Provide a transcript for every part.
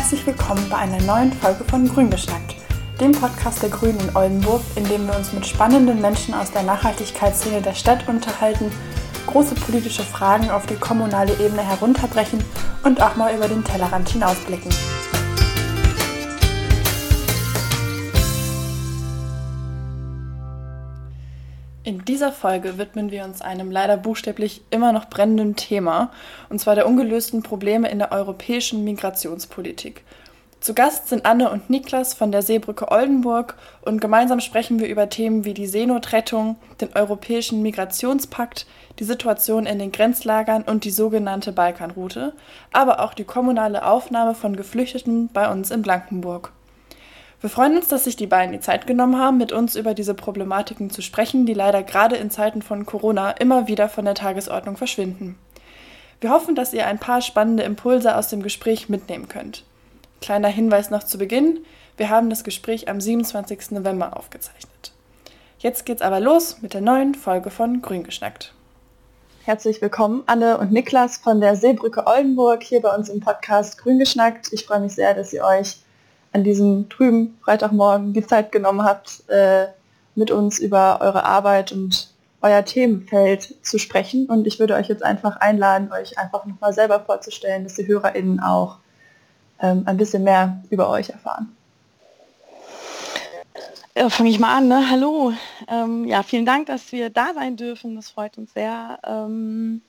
Herzlich willkommen bei einer neuen Folge von Grün geschnackt, dem Podcast der Grünen in Oldenburg, in dem wir uns mit spannenden Menschen aus der Nachhaltigkeitsszene der Stadt unterhalten, große politische Fragen auf die kommunale Ebene herunterbrechen und auch mal über den Tellerrand hinausblicken. In dieser Folge widmen wir uns einem leider buchstäblich immer noch brennenden Thema, und zwar der ungelösten Probleme in der europäischen Migrationspolitik. Zu Gast sind Anne und Niklas von der Seebrücke Oldenburg und gemeinsam sprechen wir über Themen wie die Seenotrettung, den europäischen Migrationspakt, die Situation in den Grenzlagern und die sogenannte Balkanroute, aber auch die kommunale Aufnahme von Geflüchteten bei uns in Blankenburg. Wir freuen uns, dass sich die beiden die Zeit genommen haben, mit uns über diese Problematiken zu sprechen, die leider gerade in Zeiten von Corona immer wieder von der Tagesordnung verschwinden. Wir hoffen, dass ihr ein paar spannende Impulse aus dem Gespräch mitnehmen könnt. Kleiner Hinweis noch zu Beginn. Wir haben das Gespräch am 27. November aufgezeichnet. Jetzt geht's aber los mit der neuen Folge von Grün geschnackt. Herzlich willkommen, Anne und Niklas von der Seebrücke Oldenburg hier bei uns im Podcast Grün geschnackt. Ich freue mich sehr, dass ihr euch an diesem trüben Freitagmorgen die Zeit genommen habt, äh, mit uns über eure Arbeit und euer Themenfeld zu sprechen. Und ich würde euch jetzt einfach einladen, euch einfach nochmal selber vorzustellen, dass die HörerInnen auch ähm, ein bisschen mehr über euch erfahren. Ja, Fange ich mal an. Ne? Hallo. Ähm, ja, vielen Dank, dass wir da sein dürfen. Das freut uns sehr. Ähm,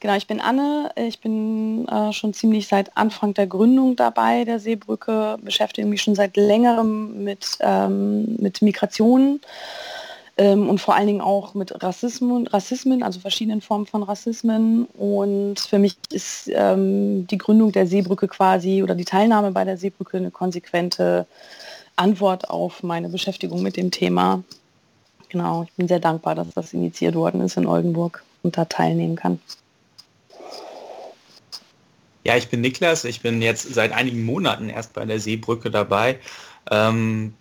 Genau, ich bin Anne. Ich bin äh, schon ziemlich seit Anfang der Gründung dabei der Seebrücke, beschäftige mich schon seit längerem mit, ähm, mit Migration ähm, und vor allen Dingen auch mit Rassismen, Rassismen, also verschiedenen Formen von Rassismen. Und für mich ist ähm, die Gründung der Seebrücke quasi oder die Teilnahme bei der Seebrücke eine konsequente Antwort auf meine Beschäftigung mit dem Thema. Genau, ich bin sehr dankbar, dass das initiiert worden ist in Oldenburg und da teilnehmen kann. Ja, ich bin Niklas. Ich bin jetzt seit einigen Monaten erst bei der Seebrücke dabei, ähm,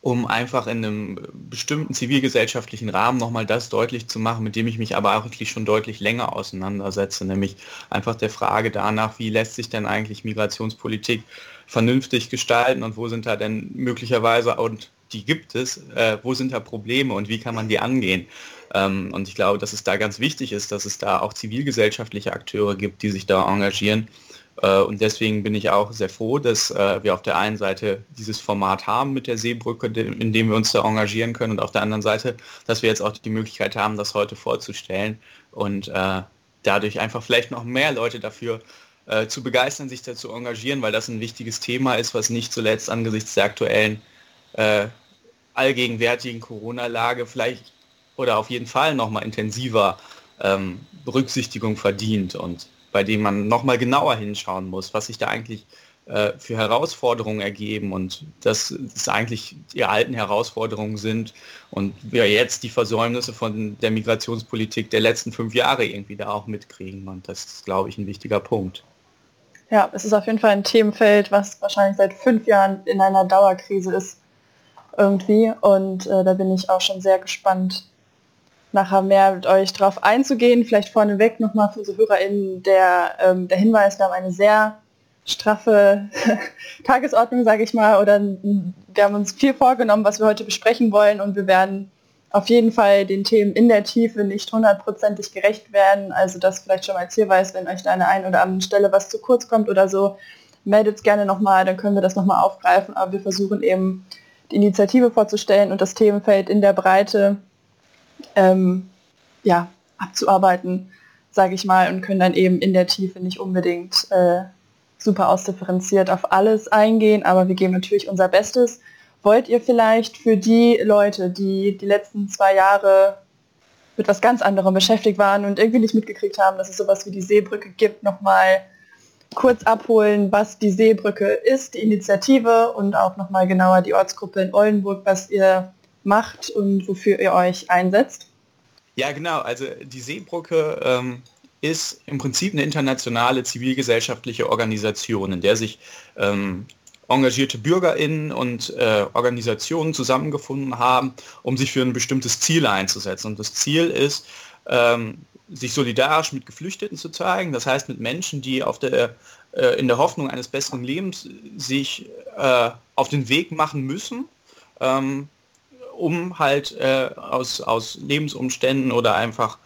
um einfach in einem bestimmten zivilgesellschaftlichen Rahmen nochmal das deutlich zu machen, mit dem ich mich aber eigentlich schon deutlich länger auseinandersetze, nämlich einfach der Frage danach, wie lässt sich denn eigentlich Migrationspolitik vernünftig gestalten und wo sind da denn möglicherweise, und die gibt es, äh, wo sind da Probleme und wie kann man die angehen? Ähm, und ich glaube, dass es da ganz wichtig ist, dass es da auch zivilgesellschaftliche Akteure gibt, die sich da engagieren. Äh, und deswegen bin ich auch sehr froh, dass äh, wir auf der einen Seite dieses Format haben mit der Seebrücke, in dem wir uns da engagieren können und auf der anderen Seite, dass wir jetzt auch die Möglichkeit haben, das heute vorzustellen und äh, dadurch einfach vielleicht noch mehr Leute dafür zu begeistern, sich dazu engagieren, weil das ein wichtiges Thema ist, was nicht zuletzt angesichts der aktuellen allgegenwärtigen Corona-Lage vielleicht oder auf jeden Fall nochmal intensiver ähm, Berücksichtigung verdient und bei dem man nochmal genauer hinschauen muss, was sich da eigentlich äh, für Herausforderungen ergeben und dass es eigentlich die alten Herausforderungen sind und wir jetzt die Versäumnisse von der Migrationspolitik der letzten fünf Jahre irgendwie da auch mitkriegen und das ist, glaube ich, ein wichtiger Punkt. Ja, es ist auf jeden Fall ein Themenfeld, was wahrscheinlich seit fünf Jahren in einer Dauerkrise ist irgendwie und äh, da bin ich auch schon sehr gespannt, nachher mehr mit euch drauf einzugehen. Vielleicht vorneweg nochmal für unsere HörerInnen der, ähm, der Hinweis, wir haben eine sehr straffe Tagesordnung, sage ich mal, oder wir haben uns viel vorgenommen, was wir heute besprechen wollen und wir werden auf jeden Fall den Themen in der Tiefe nicht hundertprozentig gerecht werden. Also das vielleicht schon mal als Hinweis, wenn euch da an der einen oder anderen Stelle was zu kurz kommt oder so, meldet es gerne nochmal, dann können wir das nochmal aufgreifen. Aber wir versuchen eben die Initiative vorzustellen und das Themenfeld in der Breite ähm, ja, abzuarbeiten, sage ich mal, und können dann eben in der Tiefe nicht unbedingt äh, super ausdifferenziert auf alles eingehen, aber wir geben natürlich unser Bestes. Wollt ihr vielleicht für die Leute, die die letzten zwei Jahre mit was ganz anderem beschäftigt waren und irgendwie nicht mitgekriegt haben, dass es sowas wie die Seebrücke gibt, nochmal kurz abholen, was die Seebrücke ist, die Initiative und auch nochmal genauer die Ortsgruppe in Oldenburg, was ihr macht und wofür ihr euch einsetzt? Ja, genau. Also die Seebrücke ähm, ist im Prinzip eine internationale zivilgesellschaftliche Organisation, in der sich ähm, engagierte BürgerInnen und äh, Organisationen zusammengefunden haben, um sich für ein bestimmtes Ziel einzusetzen. Und das Ziel ist, ähm, sich solidarisch mit Geflüchteten zu zeigen, das heißt mit Menschen, die auf der äh, in der Hoffnung eines besseren Lebens sich äh, auf den Weg machen müssen, ähm, um halt äh, aus, aus Lebensumständen oder einfach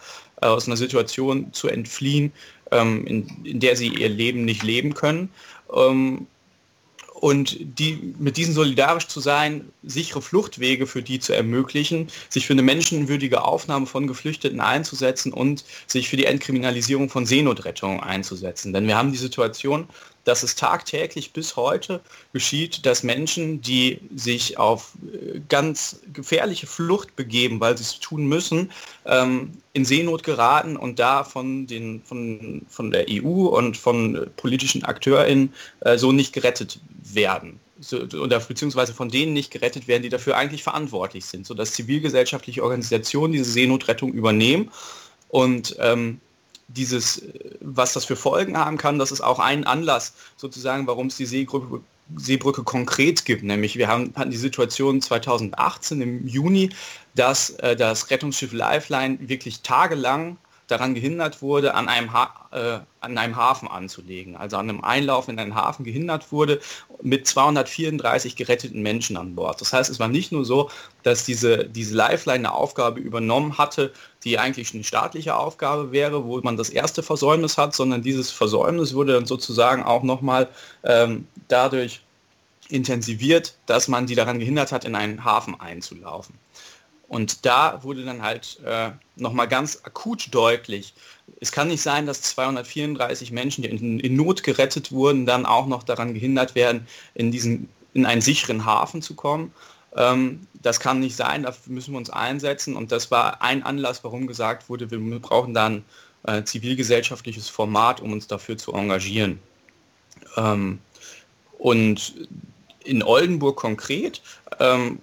äh, aus einer Situation zu entfliehen, ähm, in, in, der sie ihr Leben nicht leben können. Ähm, und die, mit diesen solidarisch zu sein, sichere Fluchtwege für die zu ermöglichen, sich für eine menschenwürdige Aufnahme von Geflüchteten einzusetzen und sich für die Entkriminalisierung von Seenotrettung einzusetzen. Denn wir haben die Situation, dass es tagtäglich bis heute geschieht, dass Menschen, die sich auf äh, ganz gefährliche Flucht begeben, weil sie es tun müssen, ähm, in Seenot geraten und da von, den, von, von der EU und von politischen AkteurInnen äh, so nicht gerettet werden. So, oder beziehungsweise von denen nicht gerettet werden, die dafür eigentlich verantwortlich sind, sodass zivilgesellschaftliche Organisationen diese Seenotrettung übernehmen und ähm, dieses, was das für Folgen haben kann, das ist auch ein Anlass sozusagen, warum es die Seebrücke, Seebrücke konkret gibt. Nämlich wir haben, hatten die Situation 2018 im Juni, dass äh, das Rettungsschiff Lifeline wirklich tagelang daran gehindert wurde, an einem, ha äh, an einem Hafen anzulegen, also an einem Einlauf in einen Hafen gehindert wurde mit 234 geretteten Menschen an Bord. Das heißt, es war nicht nur so, dass diese, diese Lifeline eine Aufgabe übernommen hatte, die eigentlich eine staatliche Aufgabe wäre, wo man das erste Versäumnis hat, sondern dieses Versäumnis wurde dann sozusagen auch nochmal ähm, dadurch intensiviert, dass man die daran gehindert hat, in einen Hafen einzulaufen. Und da wurde dann halt äh, nochmal ganz akut deutlich, es kann nicht sein, dass 234 Menschen, die in, in, Not gerettet wurden, dann auch noch daran gehindert werden, in, diesen, in einen sicheren Hafen zu kommen. Ähm, das kann nicht sein, dafür müssen wir uns einsetzen. Und das war ein Anlass, warum gesagt wurde, wir brauchen dann äh, zivilgesellschaftliches Format, um uns dafür zu engagieren. Ähm, und in Oldenburg konkret ähm,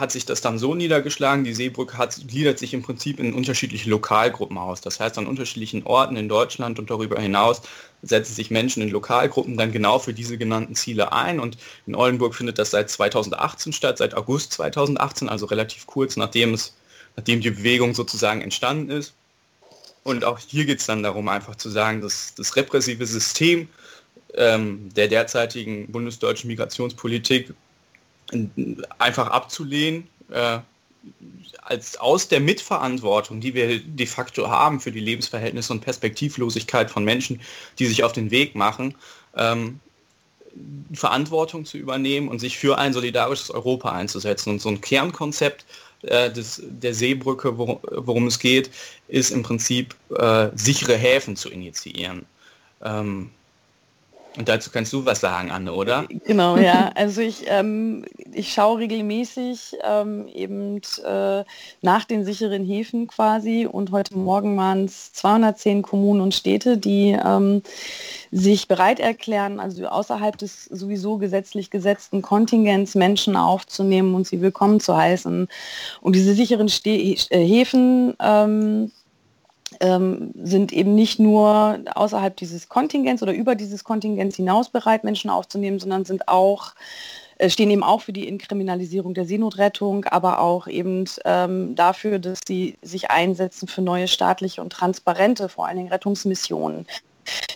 hat sich das dann so niedergeschlagen, die Seebrücke hat, gliedert sich im Prinzip in unterschiedliche Lokalgruppen aus. Das heißt, an unterschiedlichen Orten in Deutschland und darüber hinaus setzen sich Menschen in Lokalgruppen dann genau für diese genannten Ziele ein. Und in Oldenburg findet das seit 2018 statt, seit August 2018, also relativ kurz nachdem, es, nachdem die Bewegung sozusagen entstanden ist. Und auch hier geht es dann darum, einfach zu sagen, dass das repressive System ähm, der derzeitigen bundesdeutschen Migrationspolitik einfach abzulehnen, äh, als aus der Mitverantwortung, die wir de facto haben für die Lebensverhältnisse und Perspektivlosigkeit von Menschen, die sich auf den Weg machen, ähm, Verantwortung zu übernehmen und sich für ein solidarisches Europa einzusetzen. Und so ein Kernkonzept äh, des, der Seebrücke, wor worum es geht, ist im Prinzip äh, sichere Häfen zu initiieren. Ähm, und dazu kannst du was sagen, Anne, oder? Genau, ja. Also ich, ähm, ich schaue regelmäßig ähm, eben äh, nach den sicheren Häfen quasi und heute Morgen waren es 210 Kommunen und Städte, die ähm, sich bereit erklären, also außerhalb des sowieso gesetzlich gesetzten Kontingents Menschen aufzunehmen und sie willkommen zu heißen. Und diese sicheren Ste äh, Häfen ähm, sind eben nicht nur außerhalb dieses Kontingents oder über dieses Kontingents hinaus bereit, Menschen aufzunehmen, sondern sind auch äh, stehen eben auch für die Inkriminalisierung der Seenotrettung, aber auch eben ähm, dafür, dass sie sich einsetzen für neue staatliche und transparente, vor allen Dingen Rettungsmissionen.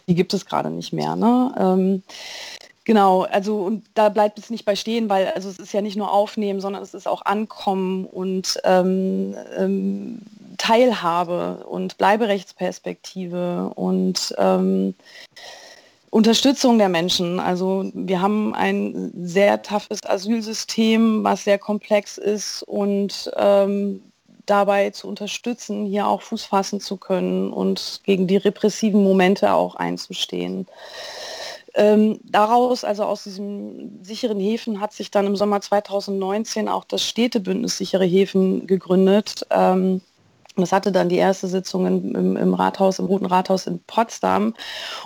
Die gibt es gerade nicht mehr. Ne? Ähm, Genau, also und da bleibt es nicht bei stehen, weil also es ist ja nicht nur aufnehmen, sondern es ist auch ankommen und ähm, ähm, Teilhabe und Bleiberechtsperspektive und ähm, Unterstützung der Menschen. Also wir haben ein sehr toughes Asylsystem, was sehr komplex ist und ähm, dabei zu unterstützen, hier auch Fuß fassen zu können und gegen die repressiven Momente auch einzustehen. Ähm, daraus, also aus diesen sicheren Häfen, hat sich dann im Sommer 2019 auch das Städtebündnis sichere Häfen gegründet. Ähm, das hatte dann die erste Sitzung im, im, Rathaus, im Roten Rathaus in Potsdam.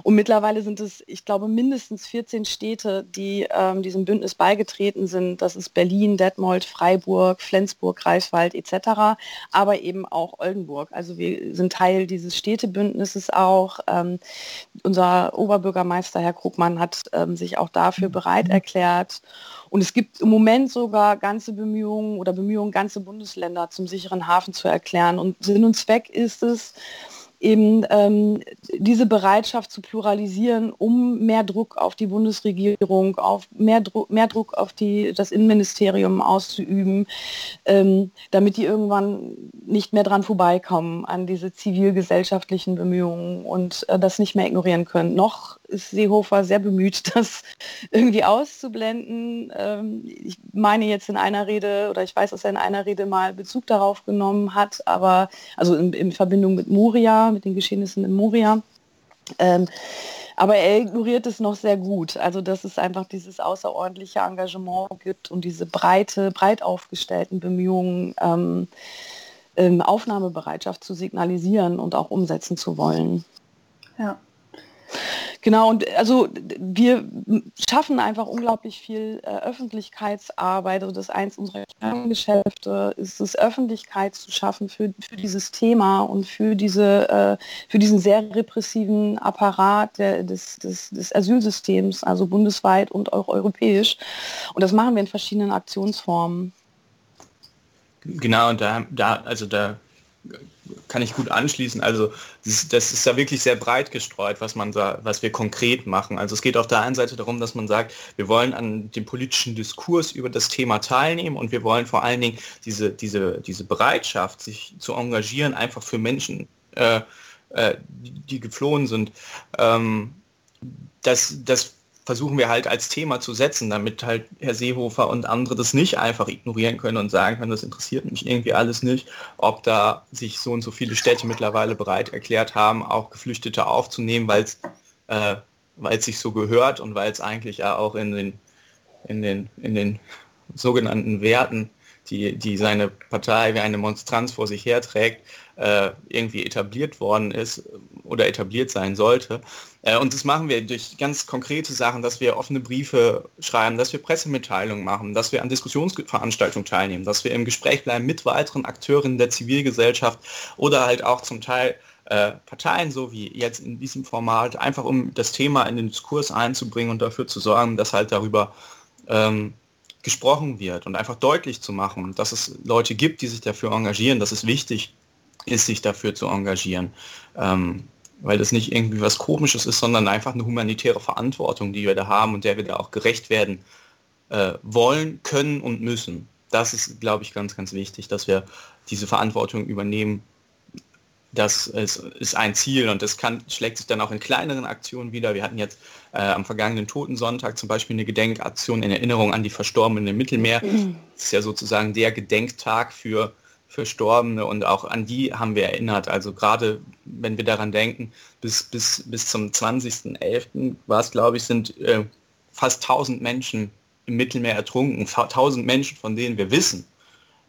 Und mittlerweile sind es, ich glaube, mindestens 14 Städte, die ähm, diesem Bündnis beigetreten sind. Das ist Berlin, Detmold, Freiburg, Flensburg, Greifswald etc., aber eben auch Oldenburg. Also wir sind Teil dieses Städtebündnisses auch. Ähm, unser Oberbürgermeister, Herr Krugmann, hat ähm, sich auch dafür bereit erklärt. Und es gibt im Moment sogar ganze Bemühungen oder Bemühungen, ganze Bundesländer zum sicheren Hafen zu erklären. Und Sinn und Zweck ist es, eben ähm, diese Bereitschaft zu pluralisieren, um mehr Druck auf die Bundesregierung, auf mehr, Dru mehr Druck auf die, das Innenministerium auszuüben, ähm, damit die irgendwann nicht mehr dran vorbeikommen an diese zivilgesellschaftlichen Bemühungen und äh, das nicht mehr ignorieren können. Noch ist Seehofer sehr bemüht, das irgendwie auszublenden. Ähm, ich meine jetzt in einer Rede, oder ich weiß, dass er in einer Rede mal Bezug darauf genommen hat, aber also in, in Verbindung mit Moria, mit den Geschehnissen in Moria. Ähm, aber er ignoriert es noch sehr gut. Also dass es einfach dieses außerordentliche Engagement gibt und diese breite, breit aufgestellten Bemühungen, ähm, ähm, Aufnahmebereitschaft zu signalisieren und auch umsetzen zu wollen. Ja. Genau, und also wir schaffen einfach unglaublich viel äh, Öffentlichkeitsarbeit. Also das eins unserer Kerngeschäfte ist es, Öffentlichkeit zu schaffen für, für dieses Thema und für, diese, äh, für diesen sehr repressiven Apparat der, des, des, des Asylsystems, also bundesweit und auch europäisch. Und das machen wir in verschiedenen Aktionsformen. Genau, und da, da, also da kann ich gut anschließen. Also das, ist ja wirklich sehr breit gestreut, was man da, was wir konkret machen. Also es geht auf der einen Seite darum, dass man sagt, wir wollen an dem politischen Diskurs über das Thema teilnehmen und wir wollen vor allen Dingen diese, diese, diese Bereitschaft, sich zu engagieren, einfach für Menschen, äh, äh, die, die, geflohen sind. Ähm, das, das versuchen wir halt als Thema zu setzen, damit halt Herr Seehofer und andere das nicht einfach ignorieren können und sagen können, das interessiert mich irgendwie alles nicht, ob da sich so und so viele Städte mittlerweile bereit erklärt haben, auch Geflüchtete aufzunehmen, weil es äh, weil es sich so gehört und weil es eigentlich ja auch in den, in den, in den sogenannten Werten, die, die seine Partei wie eine Monstranz vor sich herträgt, äh, irgendwie etabliert worden ist oder etabliert sein sollte. Äh, und das machen wir durch ganz konkrete Sachen, dass wir offene Briefe schreiben, dass wir Pressemitteilungen machen, dass wir an Diskussionsveranstaltungen teilnehmen, dass wir im Gespräch bleiben mit weiteren Akteuren der Zivilgesellschaft oder halt auch zum Teil äh, Parteien, so wie jetzt in diesem Format, einfach um das Thema in den Diskurs einzubringen und dafür zu sorgen, dass halt darüber ähm, gesprochen wird und einfach deutlich zu machen, dass es Leute gibt, die sich dafür engagieren, dass es wichtig ist, sich dafür zu engagieren. Ähm, weil das nicht irgendwie was Komisches ist, sondern einfach eine humanitäre Verantwortung, die wir da haben und der wir da auch gerecht werden äh, wollen, können und müssen. Das ist, glaube ich, ganz, ganz wichtig, dass wir diese Verantwortung übernehmen. Das ist, ist ein Ziel und das kann, schlägt sich dann auch in kleineren Aktionen wieder. Wir hatten jetzt äh, am vergangenen Totensonntag zum Beispiel eine Gedenkaktion in Erinnerung an die Verstorbenen im Mittelmeer. Das ist ja sozusagen der Gedenktag für Verstorbene und auch an die haben wir erinnert. Also gerade wenn wir daran denken, bis, bis, bis zum 20.11. war es, glaube ich, sind äh, fast 1000 Menschen im Mittelmeer ertrunken. 1000 Menschen, von denen wir wissen.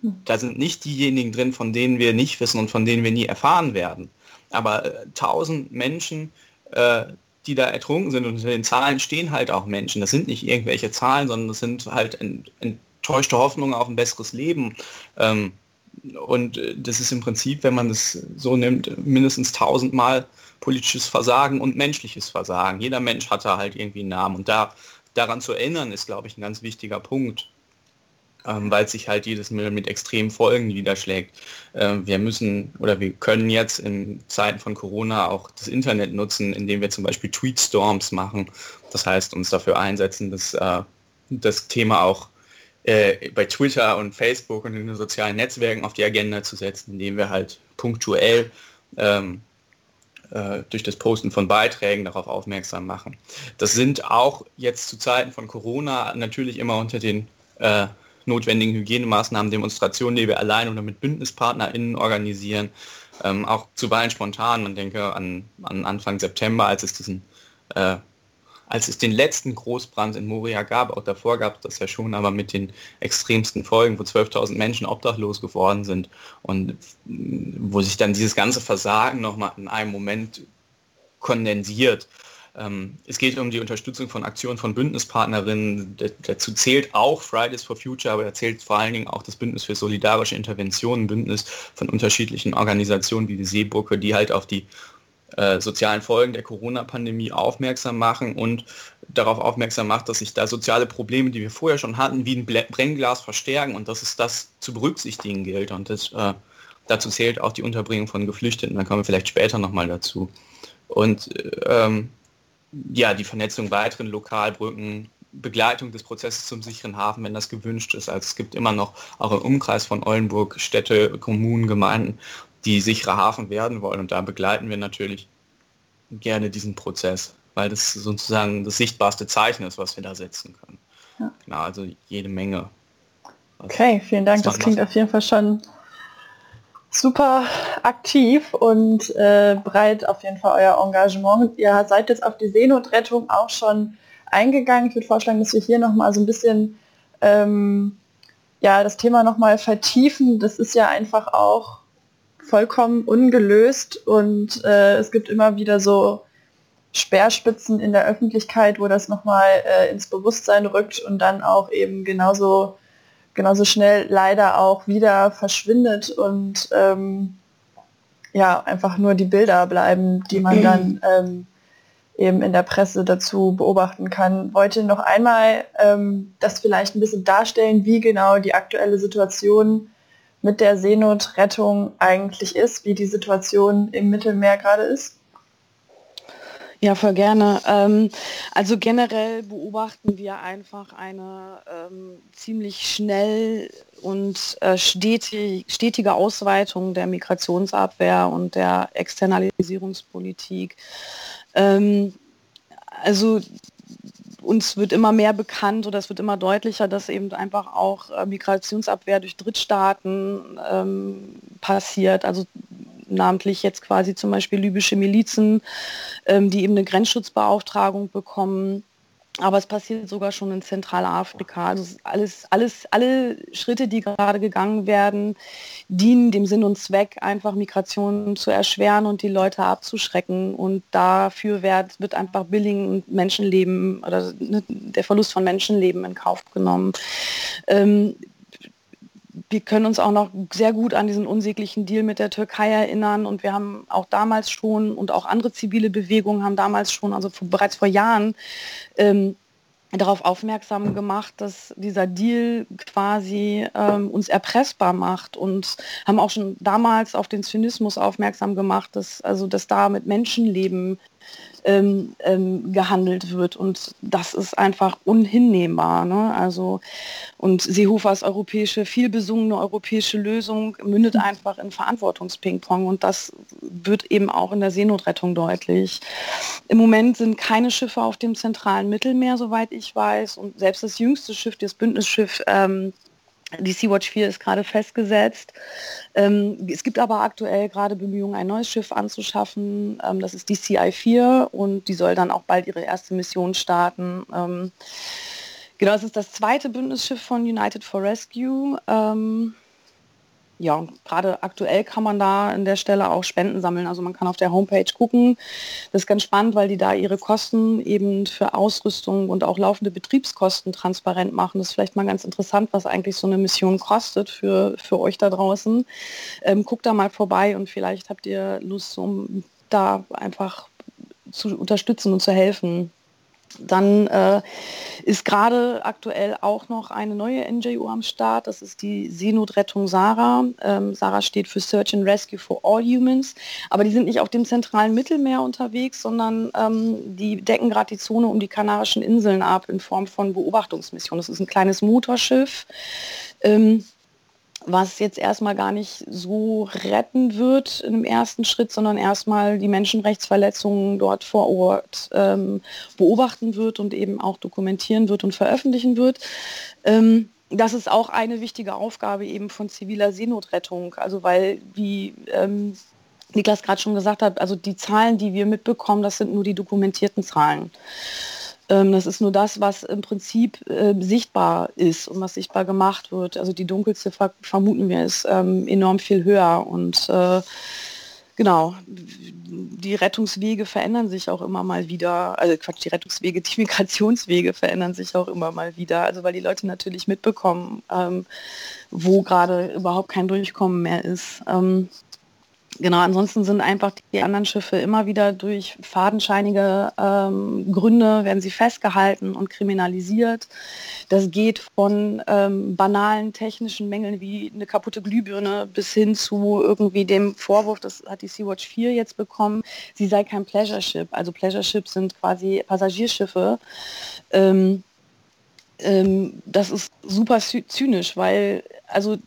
Hm. Da sind nicht diejenigen drin, von denen wir nicht wissen und von denen wir nie erfahren werden. Aber äh, 1000 Menschen, äh, die da ertrunken sind und in den Zahlen stehen halt auch Menschen. Das sind nicht irgendwelche Zahlen, sondern das sind halt enttäuschte Hoffnungen auf ein besseres Leben. Ähm, und äh, das ist im Prinzip, wenn man das so nimmt, mindestens tausendmal politisches Versagen und menschliches Versagen. Jeder Mensch hat da halt irgendwie einen Namen. Und da daran zu erinnern, ist, glaube ich, ein ganz wichtiger Punkt, ähm, weil sich halt jedes Mal mit extremen Folgen niederschlägt. Ähm, wir müssen oder wir können jetzt in Zeiten von Corona auch das Internet nutzen, indem wir zum Beispiel Tweetstorms machen. Das heißt, uns dafür einsetzen, dass äh, das Thema auch äh, bei Twitter und Facebook und in den sozialen Netzwerken auf die Agenda zu setzen, indem wir halt punktuell ähm, äh, durch das Posten von Beiträgen darauf aufmerksam machen. Das sind auch jetzt zu Zeiten von Corona natürlich immer unter den äh, notwendigen Hygienemaßnahmen, Demonstrationen, die wir allein oder mit BündnispartnerInnen organisieren, ähm, auch zuweilen spontan. Man denke an, an Anfang September, als es diesen äh, als es den letzten Großbrand in Moria gab, auch davor gab es das ja schon, aber mit den extremsten Folgen, wo 12.000 Menschen obdachlos geworden sind und wo sich dann dieses ganze Versagen nochmal in einem Moment kondensiert. Ähm, es geht um die Unterstützung von Aktionen von Bündnispartnerinnen. Dazu zählt auch Fridays for Future, aber da zählt vor allen Dingen auch das Bündnis für solidarische Interventionen, Bündnis von unterschiedlichen Organisationen wie die Seebrücke, die halt auf die äh, sozialen Folgen der Corona-Pandemie aufmerksam machen und darauf aufmerksam macht, dass sich da soziale Probleme, die wir vorher schon hatten, wie ein Brennglas verstärken und dass es das zu berücksichtigen gilt. Und das, äh, dazu zählt auch die Unterbringung von Geflüchteten, da kommen wir vielleicht später nochmal dazu. Und ähm, ja, die Vernetzung weiteren Lokalbrücken, Begleitung des Prozesses zum sicheren Hafen, wenn das gewünscht ist. Also es gibt immer noch auch im Umkreis von Oldenburg Städte, Kommunen, Gemeinden, die sichere Hafen werden wollen. Und da begleiten wir natürlich gerne diesen Prozess, weil das sozusagen das sichtbarste Zeichen ist, was wir da setzen können. Ja. Genau, also jede Menge. Okay, vielen Dank. Das klingt auf jeden Fall schon super aktiv und äh, breit auf jeden Fall euer Engagement. Ihr seid jetzt auf die Seenotrettung auch schon eingegangen. Ich würde vorschlagen, dass wir hier nochmal so ein bisschen ähm, ja, das Thema nochmal vertiefen. Das ist ja einfach auch vollkommen ungelöst und äh, es gibt immer wieder so Speerspitzen in der Öffentlichkeit, wo das nochmal äh, ins Bewusstsein rückt und dann auch eben genauso, genauso schnell leider auch wieder verschwindet und ähm, ja, einfach nur die Bilder bleiben, die man dann ähm, eben in der Presse dazu beobachten kann. Wollte noch einmal ähm, das vielleicht ein bisschen darstellen, wie genau die aktuelle Situation mit der Seenotrettung eigentlich ist, wie die Situation im Mittelmeer gerade ist? Ja, voll gerne. Ähm, also generell beobachten wir einfach eine ähm, ziemlich schnell und äh, stetig, stetige Ausweitung der Migrationsabwehr und der Externalisierungspolitik. Ähm, also uns wird immer mehr bekannt oder es wird immer deutlicher, dass eben einfach auch äh, Migrationsabwehr durch Drittstaaten ähm, passiert. Also namentlich jetzt quasi zum Beispiel libysche Milizen, ähm, die eben eine Grenzschutzbeauftragung bekommen aber es passiert sogar schon in Zentralafrika. Also alles, alles, alle Schritte, die gerade gegangen werden, dienen dem Sinn und Zweck, einfach Migration zu erschweren und die Leute abzuschrecken. Und dafür wird, wird einfach billigen Menschenleben oder ne, der Verlust von Menschenleben in Kauf genommen. Ähm, wir können uns auch noch sehr gut an diesen unsäglichen Deal mit der Türkei erinnern. Und wir haben auch damals schon und auch andere zivile Bewegungen haben damals schon, also bereits vor Jahren, ähm, darauf aufmerksam gemacht, dass dieser Deal quasi ähm, uns erpressbar macht und haben auch schon damals auf den Zynismus aufmerksam gemacht, dass also dass da mit Menschenleben ähm, ähm, gehandelt wird. Und das ist einfach unhinnehmbar. Ne? Also, und Seehofers europäische, vielbesungene europäische Lösung mündet mhm. einfach in Verantwortungspingpong und das wird eben auch in der Seenotrettung deutlich. Im Moment sind keine Schiffe auf dem zentralen Mittelmeer, soweit ich weiß. Und selbst das jüngste Schiff, das Bündnisschiff ähm, die Sea-Watch 4 ist gerade festgesetzt. Ähm, es gibt aber aktuell gerade Bemühungen, ein neues Schiff anzuschaffen. Ähm, das ist die CI4 und die soll dann auch bald ihre erste Mission starten. Ähm, genau, es ist das zweite Bündnisschiff von United for Rescue. Ähm, ja, gerade aktuell kann man da an der Stelle auch Spenden sammeln. Also man kann auf der Homepage gucken. Das ist ganz spannend, weil die da ihre Kosten eben für Ausrüstung und auch laufende Betriebskosten transparent machen. Das ist vielleicht mal ganz interessant, was eigentlich so eine Mission kostet für, für euch da draußen. Ähm, guckt da mal vorbei und vielleicht habt ihr Lust, um da einfach zu unterstützen und zu helfen. Dann äh, ist gerade aktuell auch noch eine neue NGO am Start. Das ist die Seenotrettung Sarah. Ähm, Sarah steht für Search and Rescue for All Humans. Aber die sind nicht auf dem zentralen Mittelmeer unterwegs, sondern ähm, die decken gerade die Zone um die Kanarischen Inseln ab in Form von Beobachtungsmissionen. Das ist ein kleines Motorschiff. Ähm, was jetzt erstmal gar nicht so retten wird im ersten Schritt, sondern erstmal die Menschenrechtsverletzungen dort vor Ort ähm, beobachten wird und eben auch dokumentieren wird und veröffentlichen wird. Ähm, das ist auch eine wichtige Aufgabe eben von ziviler Seenotrettung, also weil wie ähm, Niklas gerade schon gesagt hat, also die Zahlen, die wir mitbekommen, das sind nur die dokumentierten Zahlen. Ähm, das ist nur das, was im Prinzip äh, sichtbar ist und was sichtbar gemacht wird. Also die Dunkelziffer, vermuten wir, ist ähm, enorm viel höher. Und äh, genau, die Rettungswege verändern sich auch immer mal wieder. Also Quatsch, die Rettungswege, die Migrationswege verändern sich auch immer mal wieder. Also weil die Leute natürlich mitbekommen, ähm, wo gerade überhaupt kein Durchkommen mehr ist. Ähm, Genau, ansonsten sind einfach die anderen Schiffe immer wieder durch fadenscheinige ähm, Gründe werden sie festgehalten und kriminalisiert. Das geht von ähm, banalen technischen Mängeln wie eine kaputte Glühbirne bis hin zu irgendwie dem Vorwurf, das hat die Sea-Watch 4 jetzt bekommen, sie sei kein Pleasure Ship. Also Pleasure Ships sind quasi Passagierschiffe. Ähm, ähm das ist super zynisch, weil also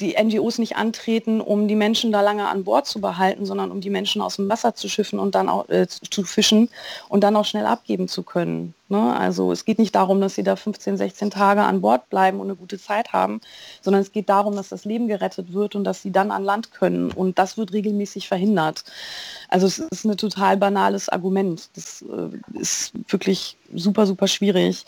die NGOs nicht antreten, um die Menschen da lange an Bord zu behalten, sondern um die Menschen aus dem Wasser zu schiffen und dann auch äh, zu fischen und dann auch schnell abgeben zu können. Ne? Also es geht nicht darum, dass sie da 15, 16 Tage an Bord bleiben und eine gute Zeit haben, sondern es geht darum, dass das Leben gerettet wird und dass sie dann an Land können. Und das wird regelmäßig verhindert. Also es ist ein total banales Argument. Das äh, ist wirklich super, super schwierig.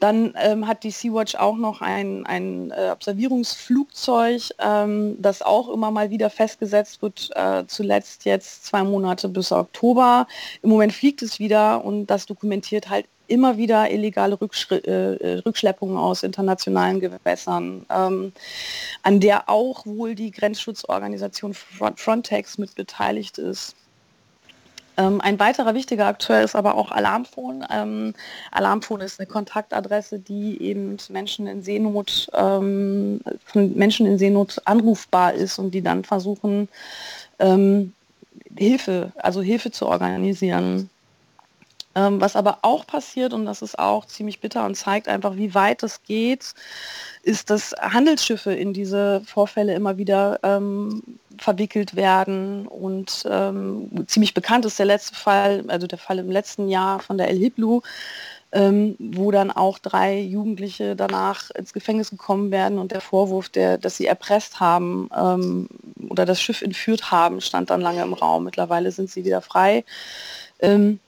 Dann ähm, hat die Sea-Watch auch noch ein, ein äh, Observierungsflugzeug, ähm, das auch immer mal wieder festgesetzt wird, äh, zuletzt jetzt zwei Monate bis Oktober. Im Moment fliegt es wieder und das dokumentiert halt immer wieder illegale Rückschri äh, äh, Rückschleppungen aus internationalen Gewässern, ähm, an der auch wohl die Grenzschutzorganisation Frontex mit beteiligt ist. Ähm, ein weiterer wichtiger Akteur ist aber auch Alarmphone. Ähm, Alarmphone ist eine Kontaktadresse, die eben Menschen in Seenot, ähm, von Menschen in Seenot anrufbar ist und die dann versuchen, ähm, Hilfe, also Hilfe zu organisieren. Ähm, was aber auch passiert, und das ist auch ziemlich bitter und zeigt einfach, wie weit es geht, ist, dass Handelsschiffe in diese Vorfälle immer wieder ähm, verwickelt werden. Und ähm, ziemlich bekannt ist der letzte Fall, also der Fall im letzten Jahr von der El Hiblu, ähm, wo dann auch drei Jugendliche danach ins Gefängnis gekommen werden und der Vorwurf, der, dass sie erpresst haben ähm, oder das Schiff entführt haben, stand dann lange im Raum. Mittlerweile sind sie wieder frei. Ähm,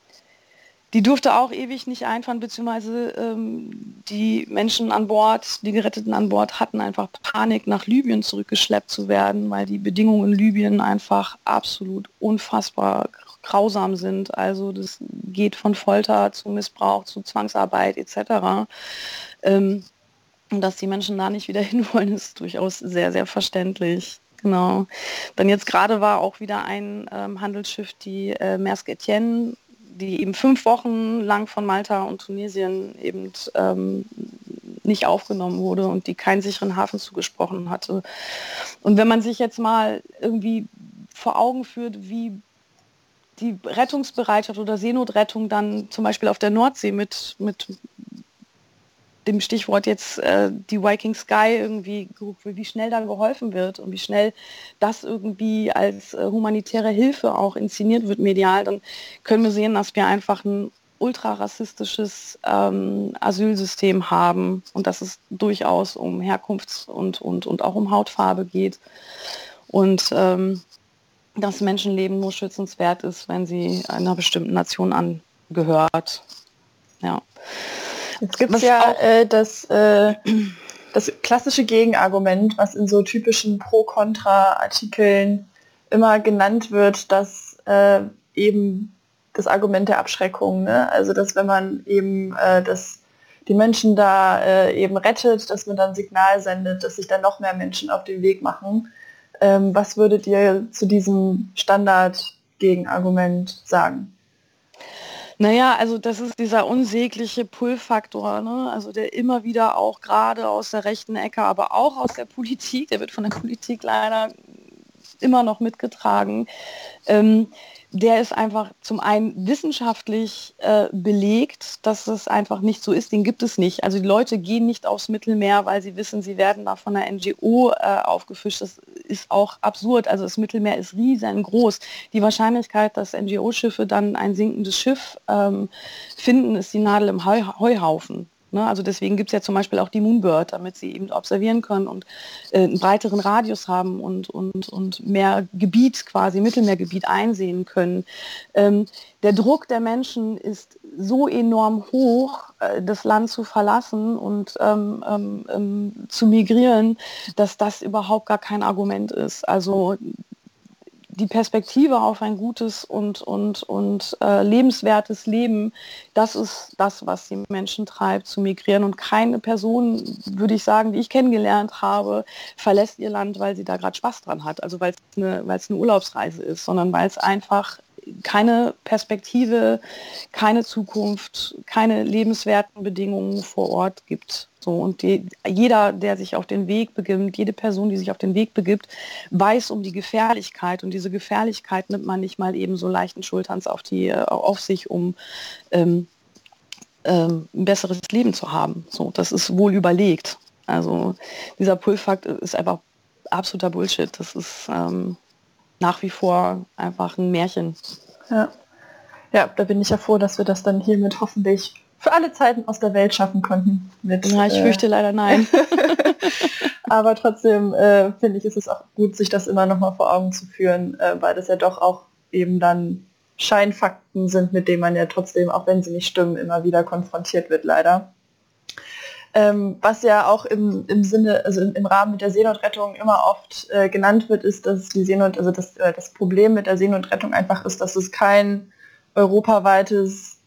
die durfte auch ewig nicht einfahren, beziehungsweise ähm, die Menschen an Bord, die Geretteten an Bord hatten einfach Panik, nach Libyen zurückgeschleppt zu werden, weil die Bedingungen in Libyen einfach absolut unfassbar grausam sind. Also das geht von Folter zu Missbrauch, zu Zwangsarbeit etc. Ähm, und dass die Menschen da nicht wieder hinwollen, ist durchaus sehr, sehr verständlich. Genau. Dann jetzt gerade war auch wieder ein ähm, Handelsschiff, die äh, Maersk Etienne, die eben fünf Wochen lang von Malta und Tunesien eben ähm, nicht aufgenommen wurde und die keinen sicheren Hafen zugesprochen hatte. Und wenn man sich jetzt mal irgendwie vor Augen führt, wie die Rettungsbereitschaft oder Seenotrettung dann zum Beispiel auf der Nordsee mit, mit dem Stichwort jetzt äh, die Viking Sky irgendwie wie schnell dann geholfen wird und wie schnell das irgendwie als äh, humanitäre Hilfe auch inszeniert wird medial, dann können wir sehen, dass wir einfach ein ultrarassistisches ähm, Asylsystem haben und dass es durchaus um Herkunft und, und, und auch um Hautfarbe geht. Und ähm, dass Menschenleben nur schützenswert ist, wenn sie einer bestimmten Nation angehört. Ja. Jetzt gibt es ja äh, das, äh, das klassische Gegenargument, was in so typischen Pro-Kontra-Artikeln immer genannt wird, dass äh, eben das Argument der Abschreckung, ne? also dass wenn man eben äh, das, die Menschen da äh, eben rettet, dass man dann Signal sendet, dass sich dann noch mehr Menschen auf den Weg machen. Ähm, was würdet ihr zu diesem Standard-Gegenargument sagen? Naja, also das ist dieser unsägliche Pull-Faktor, ne? also der immer wieder auch gerade aus der rechten Ecke, aber auch aus der Politik, der wird von der Politik leider immer noch mitgetragen. Ähm, der ist einfach zum einen wissenschaftlich äh, belegt, dass es einfach nicht so ist. Den gibt es nicht. Also die Leute gehen nicht aufs Mittelmeer, weil sie wissen, sie werden da von der NGO äh, aufgefischt. Das ist auch absurd. Also das Mittelmeer ist riesengroß. Die Wahrscheinlichkeit, dass NGO-Schiffe dann ein sinkendes Schiff ähm, finden, ist die Nadel im Heuhaufen. Ne? Also deswegen gibt es ja zum Beispiel auch die Moonbird, damit sie eben observieren können und äh, einen breiteren Radius haben und, und, und mehr Gebiet quasi, Mittelmeergebiet einsehen können. Ähm, der Druck der Menschen ist so enorm hoch, äh, das Land zu verlassen und ähm, ähm, ähm zu migrieren, dass das überhaupt gar kein Argument ist. Also die Perspektive auf ein gutes und, und, und äh, lebenswertes Leben, das ist das, was die Menschen treibt, zu migrieren. Und keine Person, würde ich sagen, die ich kennengelernt habe, verlässt ihr Land, weil sie da gerade Spaß dran hat. Also weil es eine, eine Urlaubsreise ist, sondern weil es einfach keine Perspektive, keine Zukunft, keine lebenswerten Bedingungen vor Ort gibt. So, und die, jeder, der sich auf den Weg begibt, jede Person, die sich auf den Weg begibt, weiß um die Gefährlichkeit. Und diese Gefährlichkeit nimmt man nicht mal eben so leichten Schulterns auf, die, äh, auf sich, um ähm, ähm, ein besseres Leben zu haben. So, das ist wohl überlegt. Also dieser Pull-Fakt ist einfach absoluter Bullshit. Das ist ähm, nach wie vor einfach ein Märchen. Ja. ja, da bin ich ja froh, dass wir das dann hiermit hoffentlich für alle Zeiten aus der Welt schaffen konnten. Mit, ja, ich äh, fürchte leider nein. Aber trotzdem äh, finde ich, ist es auch gut, sich das immer noch mal vor Augen zu führen, äh, weil das ja doch auch eben dann Scheinfakten sind, mit denen man ja trotzdem, auch wenn sie nicht stimmen, immer wieder konfrontiert wird, leider. Ähm, was ja auch im, im Sinne, also im, im Rahmen mit der Seenotrettung immer oft äh, genannt wird, ist, dass die Seenot, also das, äh, das Problem mit der Seenotrettung einfach ist, dass es kein europaweites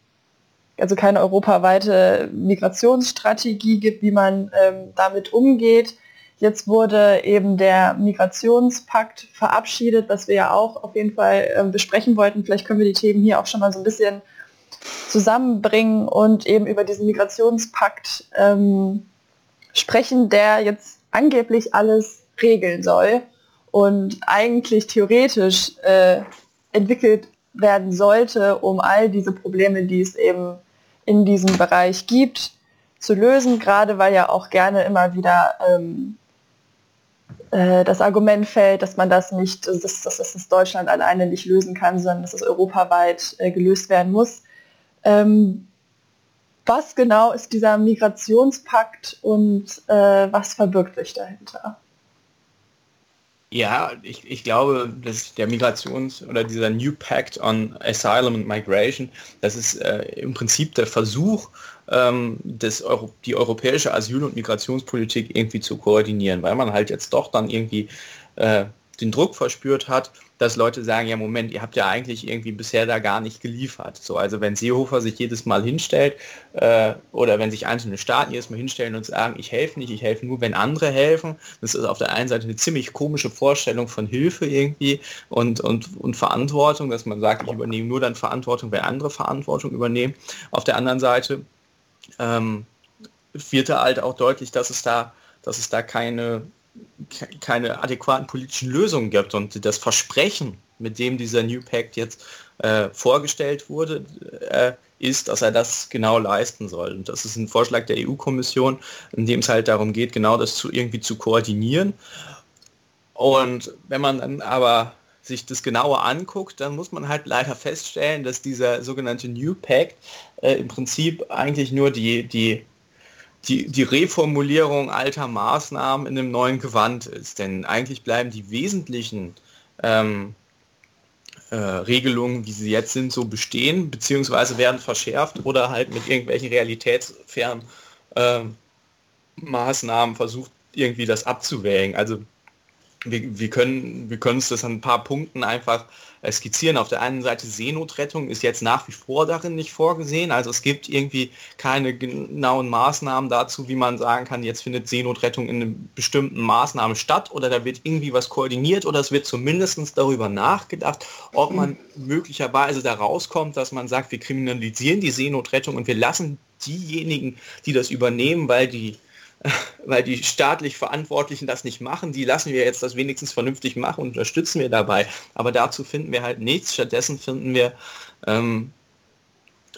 also keine europaweite Migrationsstrategie gibt, wie man ähm, damit umgeht. Jetzt wurde eben der Migrationspakt verabschiedet, was wir ja auch auf jeden Fall äh, besprechen wollten. Vielleicht können wir die Themen hier auch schon mal so ein bisschen zusammenbringen und eben über diesen Migrationspakt ähm, sprechen, der jetzt angeblich alles regeln soll und eigentlich theoretisch äh, entwickelt werden sollte, um all diese Probleme, die es eben in diesem Bereich gibt, zu lösen, gerade weil ja auch gerne immer wieder ähm, äh, das Argument fällt, dass man das nicht, dass, dass, dass das Deutschland alleine nicht lösen kann, sondern dass es europaweit äh, gelöst werden muss. Ähm, was genau ist dieser Migrationspakt und äh, was verbirgt sich dahinter? Ja, ich, ich glaube, dass der Migrations- oder dieser New Pact on Asylum and Migration, das ist äh, im Prinzip der Versuch, ähm, das Euro die europäische Asyl- und Migrationspolitik irgendwie zu koordinieren, weil man halt jetzt doch dann irgendwie äh, den Druck verspürt hat, dass Leute sagen, ja Moment, ihr habt ja eigentlich irgendwie bisher da gar nicht geliefert. So, also wenn Seehofer sich jedes Mal hinstellt äh, oder wenn sich einzelne Staaten jedes Mal hinstellen und sagen, ich helfe nicht, ich helfe nur, wenn andere helfen, das ist auf der einen Seite eine ziemlich komische Vorstellung von Hilfe irgendwie und, und, und Verantwortung, dass man sagt, ich übernehme nur dann Verantwortung, wenn andere Verantwortung übernehmen. Auf der anderen Seite ähm, wird da halt auch deutlich, dass es da, dass es da keine keine adäquaten politischen Lösungen gibt und das Versprechen, mit dem dieser New Pact jetzt äh, vorgestellt wurde, äh, ist, dass er das genau leisten soll. Und das ist ein Vorschlag der EU-Kommission, in dem es halt darum geht, genau das zu irgendwie zu koordinieren. Und wenn man dann aber sich das genauer anguckt, dann muss man halt leider feststellen, dass dieser sogenannte New Pact äh, im Prinzip eigentlich nur die, die die, die Reformulierung alter Maßnahmen in einem neuen Gewand ist. Denn eigentlich bleiben die wesentlichen ähm, äh, Regelungen, wie sie jetzt sind, so bestehen, beziehungsweise werden verschärft oder halt mit irgendwelchen realitätsfernen äh, Maßnahmen versucht, irgendwie das abzuwägen. Also wir, wir, können, wir können das an ein paar Punkten einfach skizzieren. Auf der einen Seite Seenotrettung ist jetzt nach wie vor darin nicht vorgesehen. Also es gibt irgendwie keine genauen Maßnahmen dazu, wie man sagen kann, jetzt findet Seenotrettung in einem bestimmten Maßnahmen statt oder da wird irgendwie was koordiniert oder es wird zumindest darüber nachgedacht, ob man möglicherweise da rauskommt, dass man sagt, wir kriminalisieren die Seenotrettung und wir lassen diejenigen, die das übernehmen, weil die weil die staatlich Verantwortlichen das nicht machen, die lassen wir jetzt das wenigstens vernünftig machen und unterstützen wir dabei. Aber dazu finden wir halt nichts. Stattdessen finden wir ähm,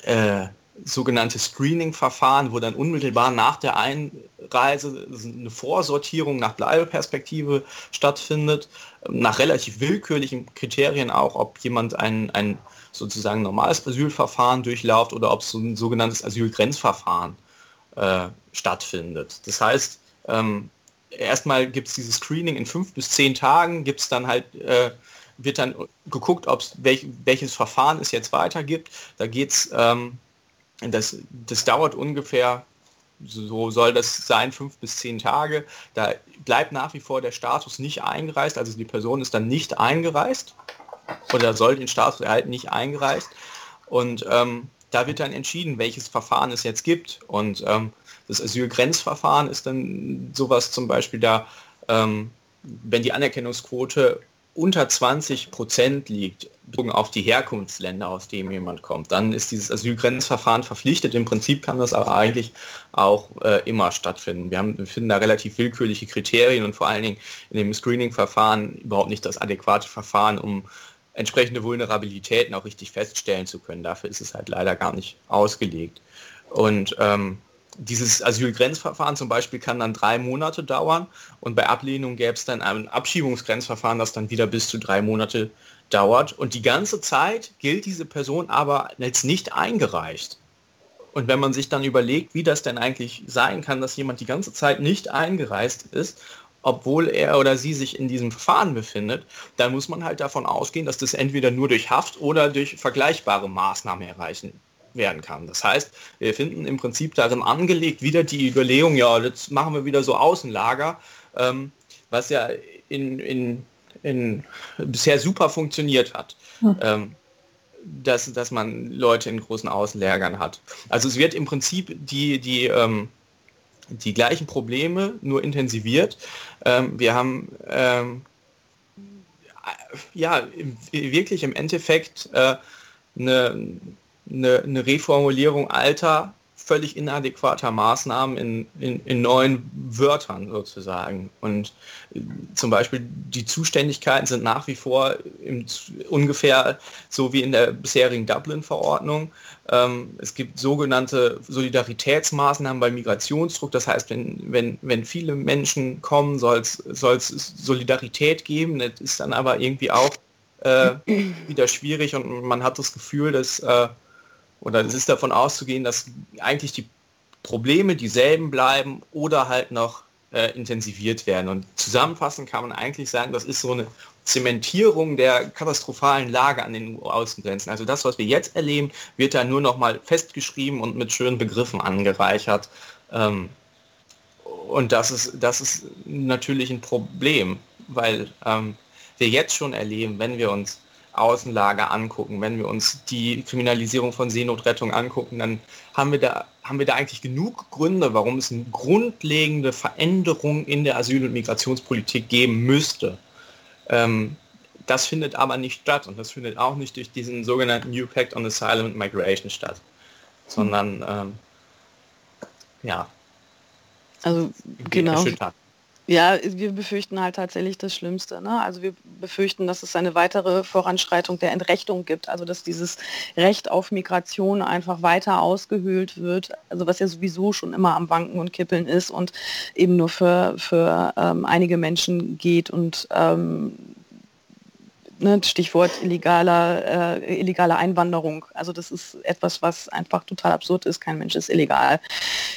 äh, sogenannte Screening-Verfahren, wo dann unmittelbar nach der Einreise eine Vorsortierung nach Bleibeperspektive stattfindet, nach relativ willkürlichen Kriterien auch, ob jemand ein, ein sozusagen normales Asylverfahren durchlauft oder ob es so ein sogenanntes Asylgrenzverfahren äh, stattfindet. Das heißt, ähm, erstmal gibt es dieses Screening in fünf bis zehn Tagen, gibt es dann halt, äh, wird dann geguckt, ob welch, welches Verfahren es jetzt weiter gibt. Da geht es, ähm, das, das dauert ungefähr, so soll das sein, fünf bis zehn Tage. Da bleibt nach wie vor der Status nicht eingereist, also die Person ist dann nicht eingereist. oder soll den Status erhalten, nicht eingereist. Und ähm, da wird dann entschieden, welches Verfahren es jetzt gibt. Und ähm, das Asylgrenzverfahren ist dann sowas zum Beispiel da, ähm, wenn die Anerkennungsquote unter 20 Prozent liegt, auf die Herkunftsländer, aus denen jemand kommt, dann ist dieses Asylgrenzverfahren verpflichtet. Im Prinzip kann das aber eigentlich auch äh, immer stattfinden. Wir, haben, wir finden da relativ willkürliche Kriterien und vor allen Dingen in dem Screening-Verfahren überhaupt nicht das adäquate Verfahren, um entsprechende Vulnerabilitäten auch richtig feststellen zu können. Dafür ist es halt leider gar nicht ausgelegt. Und ähm, dieses Asylgrenzverfahren zum Beispiel kann dann drei Monate dauern und bei Ablehnung gäbe es dann ein Abschiebungsgrenzverfahren, das dann wieder bis zu drei Monate dauert. Und die ganze Zeit gilt diese Person aber als nicht eingereicht. Und wenn man sich dann überlegt, wie das denn eigentlich sein kann, dass jemand die ganze Zeit nicht eingereist ist, obwohl er oder sie sich in diesem Verfahren befindet, dann muss man halt davon ausgehen, dass das entweder nur durch Haft oder durch vergleichbare Maßnahmen erreichen werden kann. Das heißt, wir finden im Prinzip darin angelegt wieder die Überlegung, ja, jetzt machen wir wieder so Außenlager, ähm, was ja in, in, in bisher super funktioniert hat. Hm. Ähm, dass, dass man Leute in großen Außenlagern hat. Also es wird im Prinzip die, die, ähm, die gleichen Probleme nur intensiviert. Ähm, wir haben ähm, ja wirklich im Endeffekt äh, eine eine, eine Reformulierung alter, völlig inadäquater Maßnahmen in, in, in neuen Wörtern sozusagen. Und äh, zum Beispiel die Zuständigkeiten sind nach wie vor im, ungefähr so wie in der bisherigen Dublin-Verordnung. Ähm, es gibt sogenannte Solidaritätsmaßnahmen bei Migrationsdruck. Das heißt, wenn, wenn, wenn viele Menschen kommen, soll es Solidarität geben. Das ist dann aber irgendwie auch äh, wieder schwierig und man hat das Gefühl, dass äh, oder es ist davon auszugehen, dass eigentlich die Probleme dieselben bleiben oder halt noch äh, intensiviert werden. Und zusammenfassend kann man eigentlich sagen, das ist so eine Zementierung der katastrophalen Lage an den Außengrenzen. Also das, was wir jetzt erleben, wird da nur noch mal festgeschrieben und mit schönen Begriffen angereichert. Ähm, und das ist, das ist natürlich ein Problem, weil ähm, wir jetzt schon erleben, wenn wir uns Außenlager angucken, wenn wir uns die Kriminalisierung von Seenotrettung angucken, dann haben wir da, haben wir da eigentlich genug Gründe, warum es eine grundlegende Veränderung in der Asyl- und Migrationspolitik geben müsste. Ähm, das findet aber nicht statt und das findet auch nicht durch diesen sogenannten New Pact on Asylum and Migration statt, sondern ähm, ja. Also genau. Erschüttert. Ja, wir befürchten halt tatsächlich das Schlimmste. Ne? Also wir befürchten, dass es eine weitere Voranschreitung der Entrechtung gibt, also dass dieses Recht auf Migration einfach weiter ausgehöhlt wird, also was ja sowieso schon immer am Wanken und Kippeln ist und eben nur für, für ähm, einige Menschen geht und ähm, ne, Stichwort illegaler, äh, illegale Einwanderung. Also das ist etwas, was einfach total absurd ist. Kein Mensch ist illegal.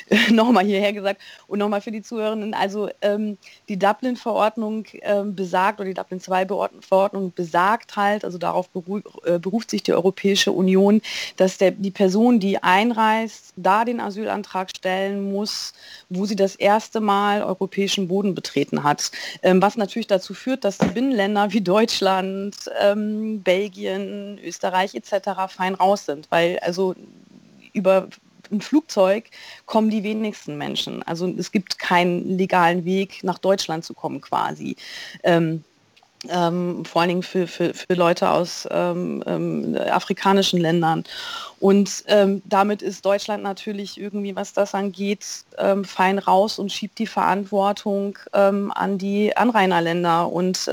nochmal hierher gesagt und nochmal für die Zuhörenden. Also ähm, die Dublin-Verordnung ähm, besagt oder die Dublin 2-Verordnung besagt halt, also darauf beru äh, beruft sich die Europäische Union, dass der, die Person, die einreist, da den Asylantrag stellen muss, wo sie das erste Mal europäischen Boden betreten hat. Ähm, was natürlich dazu führt, dass die Binnenländer wie Deutschland, ähm, Belgien, Österreich etc. fein raus sind, weil also über ein Flugzeug kommen die wenigsten Menschen. Also es gibt keinen legalen Weg nach Deutschland zu kommen quasi. Ähm, ähm, vor allen Dingen für, für, für Leute aus ähm, ähm, afrikanischen Ländern. Und ähm, damit ist Deutschland natürlich irgendwie, was das angeht, ähm, fein raus und schiebt die Verantwortung ähm, an die Anrainerländer. Und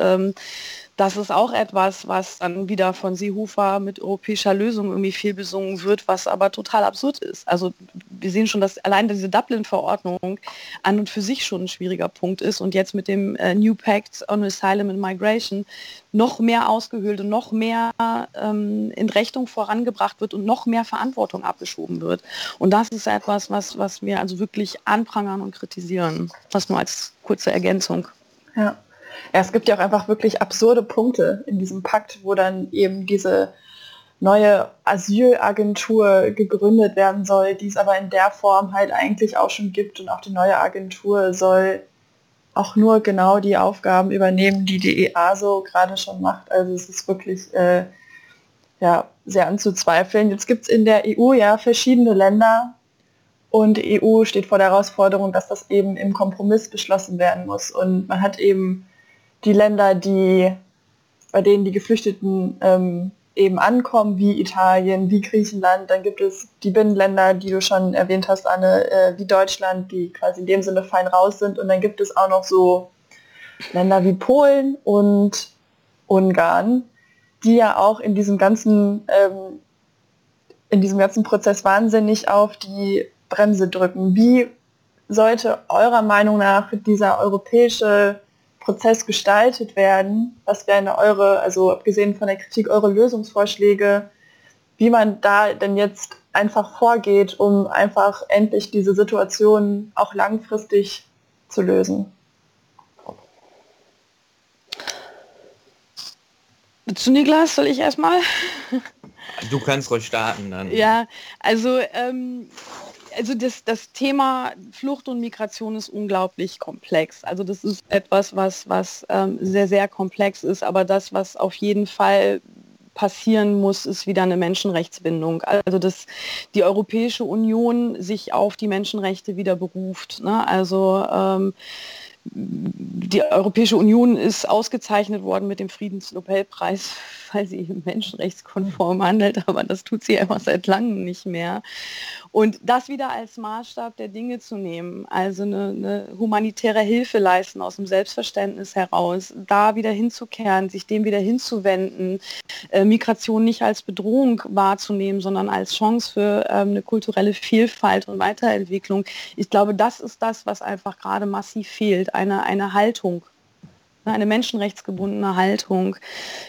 das ist auch etwas, was dann wieder von Seehofer mit europäischer Lösung irgendwie viel besungen wird, was aber total absurd ist. Also wir sehen schon, dass allein diese Dublin-Verordnung an und für sich schon ein schwieriger Punkt ist und jetzt mit dem äh, New Pact on Asylum and Migration noch mehr ausgehöhlt und noch mehr ähm, in Rechnung vorangebracht wird und noch mehr Verantwortung abgeschoben wird. Und das ist etwas, was, was wir also wirklich anprangern und kritisieren. Das nur als kurze Ergänzung. Ja. Es gibt ja auch einfach wirklich absurde Punkte in diesem Pakt, wo dann eben diese neue Asylagentur gegründet werden soll, die es aber in der Form halt eigentlich auch schon gibt und auch die neue Agentur soll auch nur genau die Aufgaben übernehmen, die die EASO gerade schon macht. Also es ist wirklich äh, ja, sehr anzuzweifeln. Jetzt gibt es in der EU ja verschiedene Länder und die EU steht vor der Herausforderung, dass das eben im Kompromiss beschlossen werden muss. Und man hat eben die Länder, die, bei denen die Geflüchteten ähm, eben ankommen, wie Italien, wie Griechenland. Dann gibt es die Binnenländer, die du schon erwähnt hast, Anne, äh, wie Deutschland, die quasi in dem Sinne fein raus sind. Und dann gibt es auch noch so Länder wie Polen und Ungarn, die ja auch in diesem ganzen, ähm, in diesem ganzen Prozess wahnsinnig auf die Bremse drücken. Wie sollte eurer Meinung nach dieser europäische Prozess gestaltet werden? Was wären eure, also abgesehen von der Kritik, eure Lösungsvorschläge, wie man da denn jetzt einfach vorgeht, um einfach endlich diese Situation auch langfristig zu lösen? Zu Niklas soll ich erstmal? Du kannst ruhig starten dann. Ja, also ähm, also das, das Thema Flucht und Migration ist unglaublich komplex. Also das ist etwas, was, was ähm, sehr, sehr komplex ist, aber das, was auf jeden Fall passieren muss, ist wieder eine Menschenrechtsbindung. Also dass die Europäische Union sich auf die Menschenrechte wieder beruft. Ne? Also ähm, die Europäische Union ist ausgezeichnet worden mit dem Friedensnobelpreis, weil sie menschenrechtskonform handelt, aber das tut sie einfach seit langem nicht mehr. Und das wieder als Maßstab der Dinge zu nehmen, also eine, eine humanitäre Hilfe leisten aus dem Selbstverständnis heraus, da wieder hinzukehren, sich dem wieder hinzuwenden, äh, Migration nicht als Bedrohung wahrzunehmen, sondern als Chance für ähm, eine kulturelle Vielfalt und Weiterentwicklung. Ich glaube, das ist das, was einfach gerade massiv fehlt eine, eine Haltung eine menschenrechtsgebundene Haltung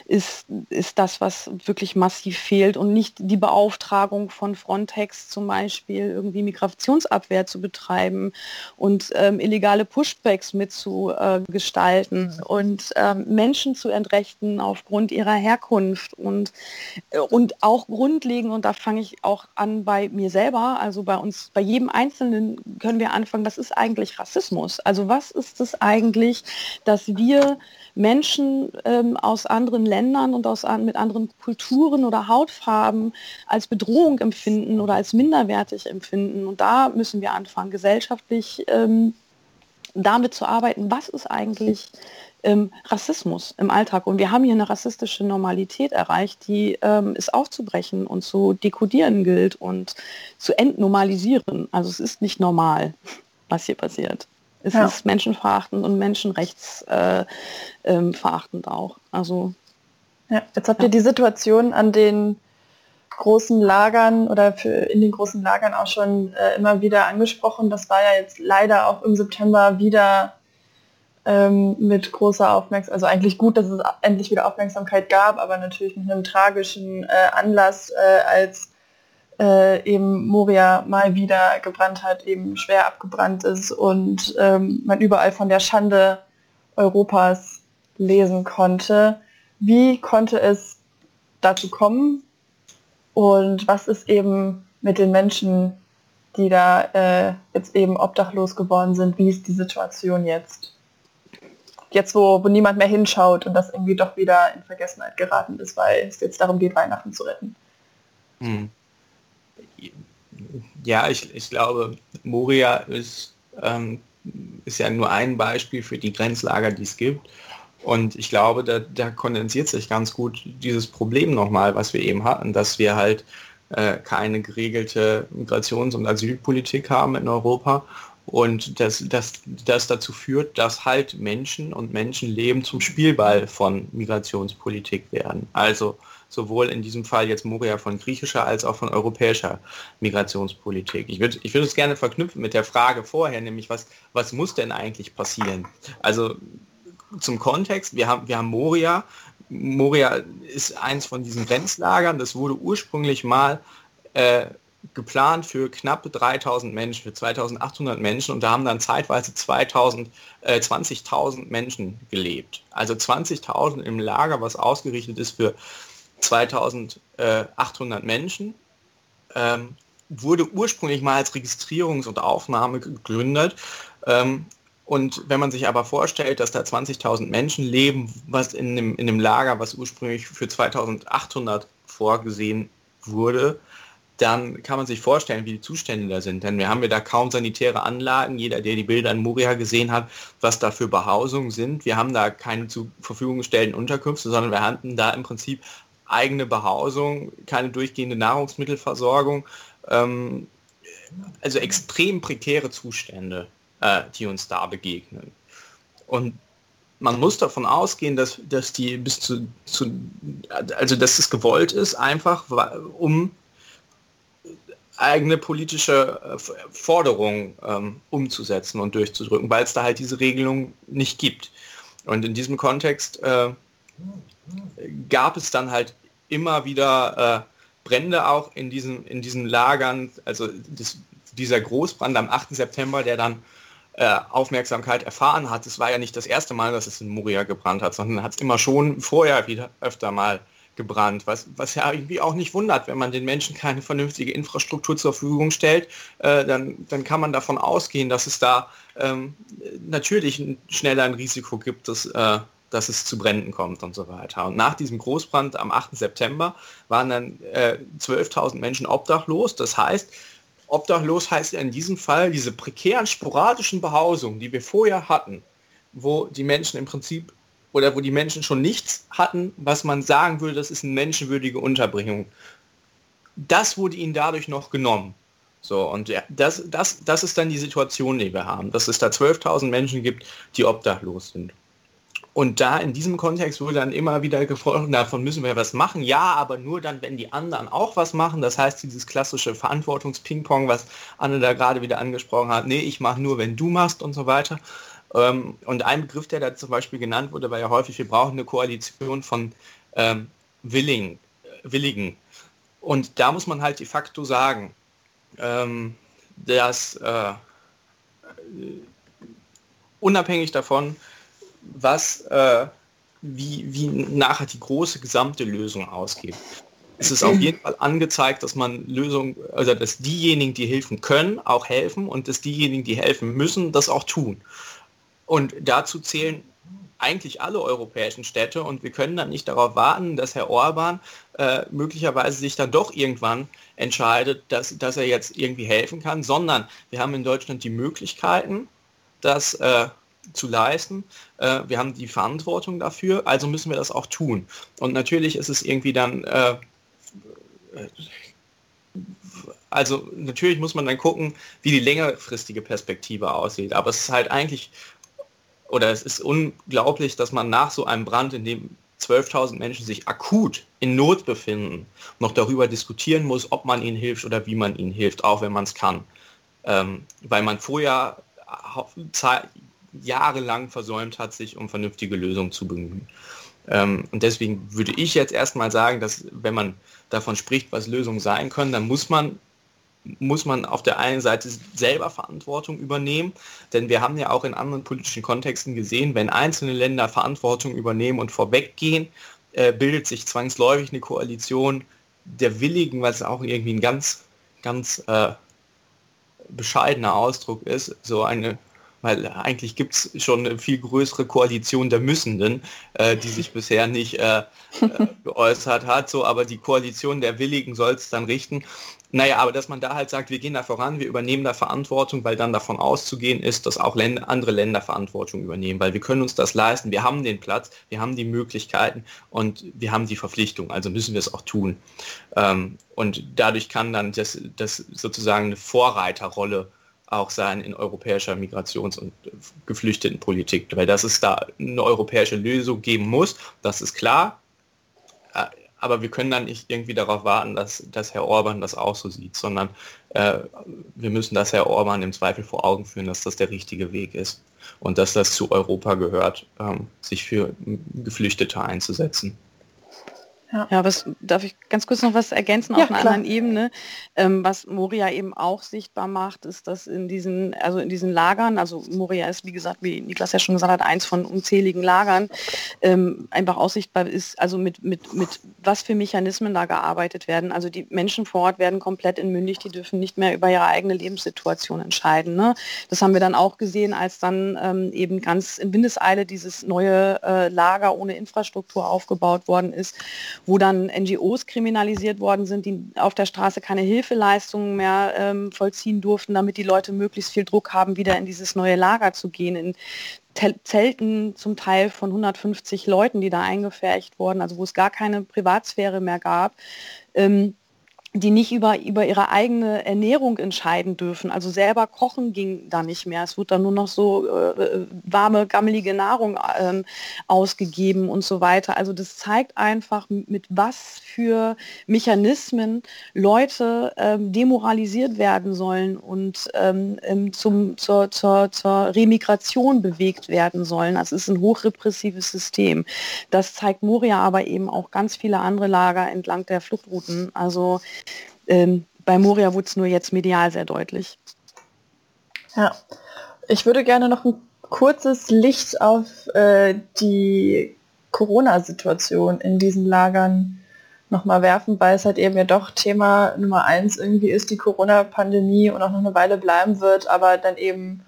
ist, ist das, was wirklich massiv fehlt und nicht die Beauftragung von Frontex zum Beispiel irgendwie Migrationsabwehr zu betreiben und ähm, illegale Pushbacks mitzugestalten äh, und ähm, Menschen zu entrechten aufgrund ihrer Herkunft und, äh, und auch grundlegend, und da fange ich auch an bei mir selber, also bei uns, bei jedem Einzelnen können wir anfangen, was ist eigentlich Rassismus? Also was ist es eigentlich, dass wir Menschen ähm, aus anderen Ländern und aus, mit anderen Kulturen oder Hautfarben als Bedrohung empfinden oder als minderwertig empfinden. Und da müssen wir anfangen, gesellschaftlich ähm, damit zu arbeiten, was ist eigentlich ähm, Rassismus im Alltag. Und wir haben hier eine rassistische Normalität erreicht, die ähm, es aufzubrechen und zu dekodieren gilt und zu entnormalisieren. Also es ist nicht normal, was hier passiert. Es ja. ist menschenverachtend und menschenrechtsverachtend äh, ähm, auch. Also ja, jetzt habt ihr die Situation an den großen Lagern oder für in den großen Lagern auch schon äh, immer wieder angesprochen. Das war ja jetzt leider auch im September wieder ähm, mit großer Aufmerksamkeit, also eigentlich gut, dass es endlich wieder Aufmerksamkeit gab, aber natürlich mit einem tragischen äh, Anlass, äh, als äh, eben Moria mal wieder gebrannt hat, eben schwer abgebrannt ist und ähm, man überall von der Schande Europas lesen konnte. Wie konnte es dazu kommen und was ist eben mit den Menschen, die da äh, jetzt eben obdachlos geworden sind, wie ist die Situation jetzt? Jetzt, wo, wo niemand mehr hinschaut und das irgendwie doch wieder in Vergessenheit geraten ist, weil es jetzt darum geht, Weihnachten zu retten. Hm ja, ich, ich glaube, Moria ist, ähm, ist ja nur ein Beispiel für die Grenzlager, die es gibt. Und ich glaube, da, da kondensiert sich ganz gut dieses Problem nochmal, was wir eben hatten, dass wir halt äh, keine geregelte Migrations- und Asylpolitik haben in Europa und das, das, das dazu führt, dass halt Menschen und Menschenleben zum Spielball von Migrationspolitik werden. Also sowohl in diesem Fall jetzt Moria von griechischer als auch von europäischer Migrationspolitik. Ich würde ich würd es gerne verknüpfen mit der Frage vorher, nämlich was, was muss denn eigentlich passieren? Also zum Kontext, wir haben, wir haben Moria. Moria ist eins von diesen Grenzlagern, das wurde ursprünglich mal äh, geplant für knapp 3000 Menschen, für 2800 Menschen und da haben dann zeitweise 2000, äh, 20.000 Menschen gelebt. Also 20.000 im Lager, was ausgerichtet ist für 2800 Menschen, ähm, wurde ursprünglich mal als Registrierungs- und Aufnahme gegründet. Ähm, Und wenn man sich aber vorstellt, dass da 20.000 Menschen leben, was in einem, in einem Lager, was ursprünglich für 2.800 vorgesehen wurde, dann kann man sich vorstellen, wie die Zustände da sind. Denn wir haben ja da kaum sanitäre Anlagen. Jeder, der die Bilder in Moria gesehen hat, was da für Behausungen sind. Wir haben da keine zur Verfügung gestellten Unterkünfte, sondern wir hatten da im Prinzip eigene Behausung, keine durchgehende Nahrungsmittelversorgung. Ähm, also extrem prekäre Zustände, äh, die uns da begegnen. Und man muss davon ausgehen, dass, dass die bis zu, zu also dass es gewollt ist, einfach um eigene politische äh, Forderungen ähm, umzusetzen und durchzudrücken, weil es da halt diese Regelung nicht gibt. Und in diesem Kontext äh, gab es dann halt immer wieder äh, Brände auch in diesen, in diesen Lagern. Also das, dieser Großbrand am 8. September, der dann äh, Aufmerksamkeit erfahren hat, es war ja nicht das erste Mal, dass es in Moria gebrannt hat, sondern hat es immer schon vorher wieder öfter mal gebrannt, was, was ja irgendwie auch nicht wundert, wenn man den Menschen keine vernünftige Infrastruktur zur Verfügung stellt, äh, dann, dann kann man davon ausgehen, dass es da ähm, natürlich schneller ein Risiko gibt, dass, äh, dass es zu Bränden kommt und so weiter. Und nach diesem Großbrand am 8. September waren dann äh, 12.000 Menschen obdachlos. Das heißt, obdachlos heißt ja in diesem Fall diese prekären, sporadischen Behausungen, die wir vorher hatten, wo die Menschen im Prinzip oder wo die Menschen schon nichts hatten, was man sagen würde, das ist eine menschenwürdige Unterbringung. Das wurde ihnen dadurch noch genommen. So, und das, das, das ist dann die Situation, die wir haben, dass es da 12.000 Menschen gibt, die obdachlos sind. Und da in diesem Kontext wurde dann immer wieder gefordert, davon müssen wir was machen. Ja, aber nur dann, wenn die anderen auch was machen. Das heißt, dieses klassische Verantwortungsping-Pong, was Anne da gerade wieder angesprochen hat, nee, ich mache nur, wenn du machst und so weiter. Ähm, und ein Begriff, der da zum Beispiel genannt wurde, war ja häufig, wir brauchen eine Koalition von ähm, Willing, äh, Willigen. Und da muss man halt de facto sagen, ähm, dass äh, unabhängig davon, was, äh, wie, wie nachher die große gesamte Lösung ausgeht, ist es auf jeden Fall angezeigt, dass man Lösungen, also dass diejenigen, die helfen können, auch helfen und dass diejenigen, die helfen müssen, das auch tun. Und dazu zählen eigentlich alle europäischen Städte und wir können dann nicht darauf warten, dass Herr Orban äh, möglicherweise sich dann doch irgendwann entscheidet, dass, dass er jetzt irgendwie helfen kann, sondern wir haben in Deutschland die Möglichkeiten, das äh, zu leisten. Äh, wir haben die Verantwortung dafür, also müssen wir das auch tun. Und natürlich ist es irgendwie dann, äh, also natürlich muss man dann gucken, wie die längerfristige Perspektive aussieht. Aber es ist halt eigentlich oder es ist unglaublich, dass man nach so einem Brand, in dem 12.000 Menschen sich akut in Not befinden, noch darüber diskutieren muss, ob man ihnen hilft oder wie man ihnen hilft, auch wenn man es kann. Ähm, weil man vorher jahrelang versäumt hat, sich um vernünftige Lösungen zu bemühen. Ähm, und deswegen würde ich jetzt erstmal sagen, dass wenn man davon spricht, was Lösungen sein können, dann muss man muss man auf der einen Seite selber Verantwortung übernehmen, denn wir haben ja auch in anderen politischen Kontexten gesehen, wenn einzelne Länder Verantwortung übernehmen und vorweggehen, äh, bildet sich zwangsläufig eine Koalition der Willigen, was auch irgendwie ein ganz, ganz äh, bescheidener Ausdruck ist, so eine weil eigentlich gibt es schon eine viel größere Koalition der Müssenden, äh, die sich bisher nicht äh, äh, geäußert hat, so, aber die Koalition der Willigen soll es dann richten. Naja, aber dass man da halt sagt, wir gehen da voran, wir übernehmen da Verantwortung, weil dann davon auszugehen ist, dass auch Länder, andere Länder Verantwortung übernehmen, weil wir können uns das leisten, wir haben den Platz, wir haben die Möglichkeiten und wir haben die Verpflichtung, also müssen wir es auch tun. Ähm, und dadurch kann dann das, das sozusagen eine Vorreiterrolle auch sein in europäischer Migrations- und Geflüchtetenpolitik, weil dass es da eine europäische Lösung geben muss, das ist klar. Äh, aber wir können dann nicht irgendwie darauf warten, dass, dass Herr Orban das auch so sieht, sondern äh, wir müssen das Herr Orban im Zweifel vor Augen führen, dass das der richtige Weg ist und dass das zu Europa gehört, ähm, sich für Geflüchtete einzusetzen. Ja. ja, was darf ich ganz kurz noch was ergänzen ja, auf einer klar. anderen Ebene? Ähm, was Moria eben auch sichtbar macht, ist, dass in diesen, also in diesen Lagern, also Moria ist wie gesagt, wie Niklas ja schon gesagt hat, eins von unzähligen Lagern, ähm, einfach auch sichtbar ist, also mit, mit, mit was für Mechanismen da gearbeitet werden. Also die Menschen vor Ort werden komplett entmündigt, die dürfen nicht mehr über ihre eigene Lebenssituation entscheiden. Ne? Das haben wir dann auch gesehen, als dann ähm, eben ganz in Windeseile dieses neue äh, Lager ohne Infrastruktur aufgebaut worden ist wo dann NGOs kriminalisiert worden sind, die auf der Straße keine Hilfeleistungen mehr ähm, vollziehen durften, damit die Leute möglichst viel Druck haben, wieder in dieses neue Lager zu gehen, in Zelten zum Teil von 150 Leuten, die da eingefärcht wurden, also wo es gar keine Privatsphäre mehr gab. Ähm, die nicht über, über ihre eigene Ernährung entscheiden dürfen. Also selber kochen ging da nicht mehr. Es wird dann nur noch so äh, warme, gammelige Nahrung ähm, ausgegeben und so weiter. Also das zeigt einfach, mit was für Mechanismen Leute ähm, demoralisiert werden sollen und ähm, zum, zur, zur, zur Remigration bewegt werden sollen. Das ist ein hochrepressives System. Das zeigt Moria aber eben auch ganz viele andere Lager entlang der Fluchtrouten. Also ähm, bei Moria wurde es nur jetzt medial sehr deutlich. Ja, ich würde gerne noch ein kurzes Licht auf äh, die Corona-Situation in diesen Lagern nochmal werfen, weil es halt eben ja doch Thema Nummer eins irgendwie ist, die Corona-Pandemie und auch noch eine Weile bleiben wird, aber dann eben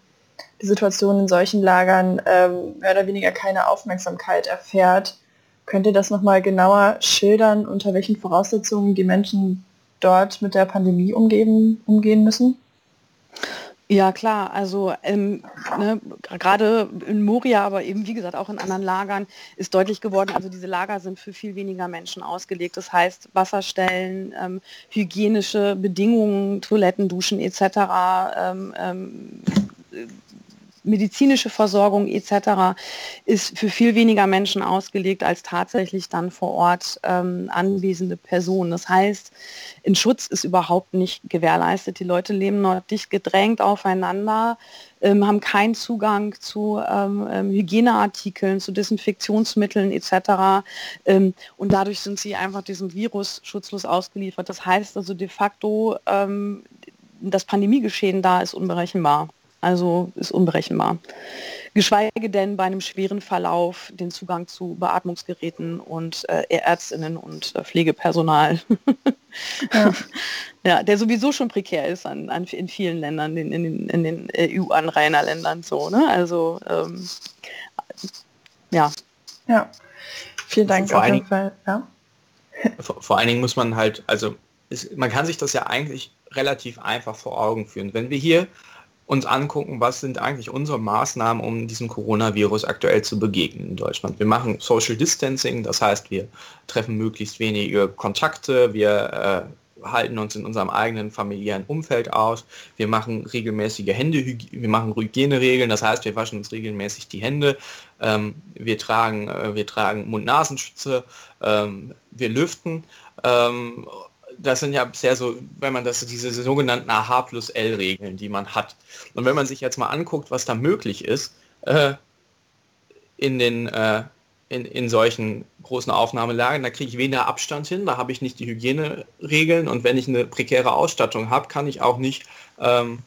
die Situation in solchen Lagern ähm, mehr oder weniger keine Aufmerksamkeit erfährt. Könnt ihr das nochmal genauer schildern, unter welchen Voraussetzungen die Menschen dort mit der Pandemie umgehen, umgehen müssen? Ja klar, also ähm, ne, gerade in Moria, aber eben wie gesagt auch in anderen Lagern ist deutlich geworden, also diese Lager sind für viel weniger Menschen ausgelegt. Das heißt Wasserstellen, ähm, hygienische Bedingungen, Toiletten, Duschen etc. Ähm, ähm medizinische Versorgung etc. ist für viel weniger Menschen ausgelegt als tatsächlich dann vor Ort ähm, anwesende Personen. Das heißt, ein Schutz ist überhaupt nicht gewährleistet. Die Leute leben noch dicht gedrängt aufeinander, ähm, haben keinen Zugang zu ähm, ähm Hygieneartikeln, zu Desinfektionsmitteln etc. Ähm, und dadurch sind sie einfach diesem Virus schutzlos ausgeliefert. Das heißt also de facto, ähm, das Pandemiegeschehen da ist unberechenbar. Also ist unberechenbar. Geschweige denn bei einem schweren Verlauf den Zugang zu Beatmungsgeräten und äh, Ärztinnen und äh, Pflegepersonal. ja. ja. der sowieso schon prekär ist an, an in vielen Ländern, in, in, den, in den EU-Anrainerländern so. Ne? Also ähm, ja. Ja. Vielen Dank vor auf jeden Fall. Ja. Vor, vor allen Dingen muss man halt, also ist, man kann sich das ja eigentlich relativ einfach vor Augen führen. Wenn wir hier uns angucken, was sind eigentlich unsere Maßnahmen, um diesem Coronavirus aktuell zu begegnen in Deutschland. Wir machen Social Distancing, das heißt, wir treffen möglichst wenige Kontakte, wir äh, halten uns in unserem eigenen familiären Umfeld aus, wir machen regelmäßige Hände, wir machen Hygieneregeln, das heißt, wir waschen uns regelmäßig die Hände, ähm, wir tragen, äh, tragen Mund-Nasenschütze, ähm, wir lüften ähm, das sind ja bisher so, wenn man das, diese sogenannten AH plus L-Regeln, die man hat. Und wenn man sich jetzt mal anguckt, was da möglich ist, äh, in den äh, in, in solchen großen Aufnahmelagen, da kriege ich weniger Abstand hin, da habe ich nicht die Hygieneregeln und wenn ich eine prekäre Ausstattung habe, kann ich auch nicht, ähm,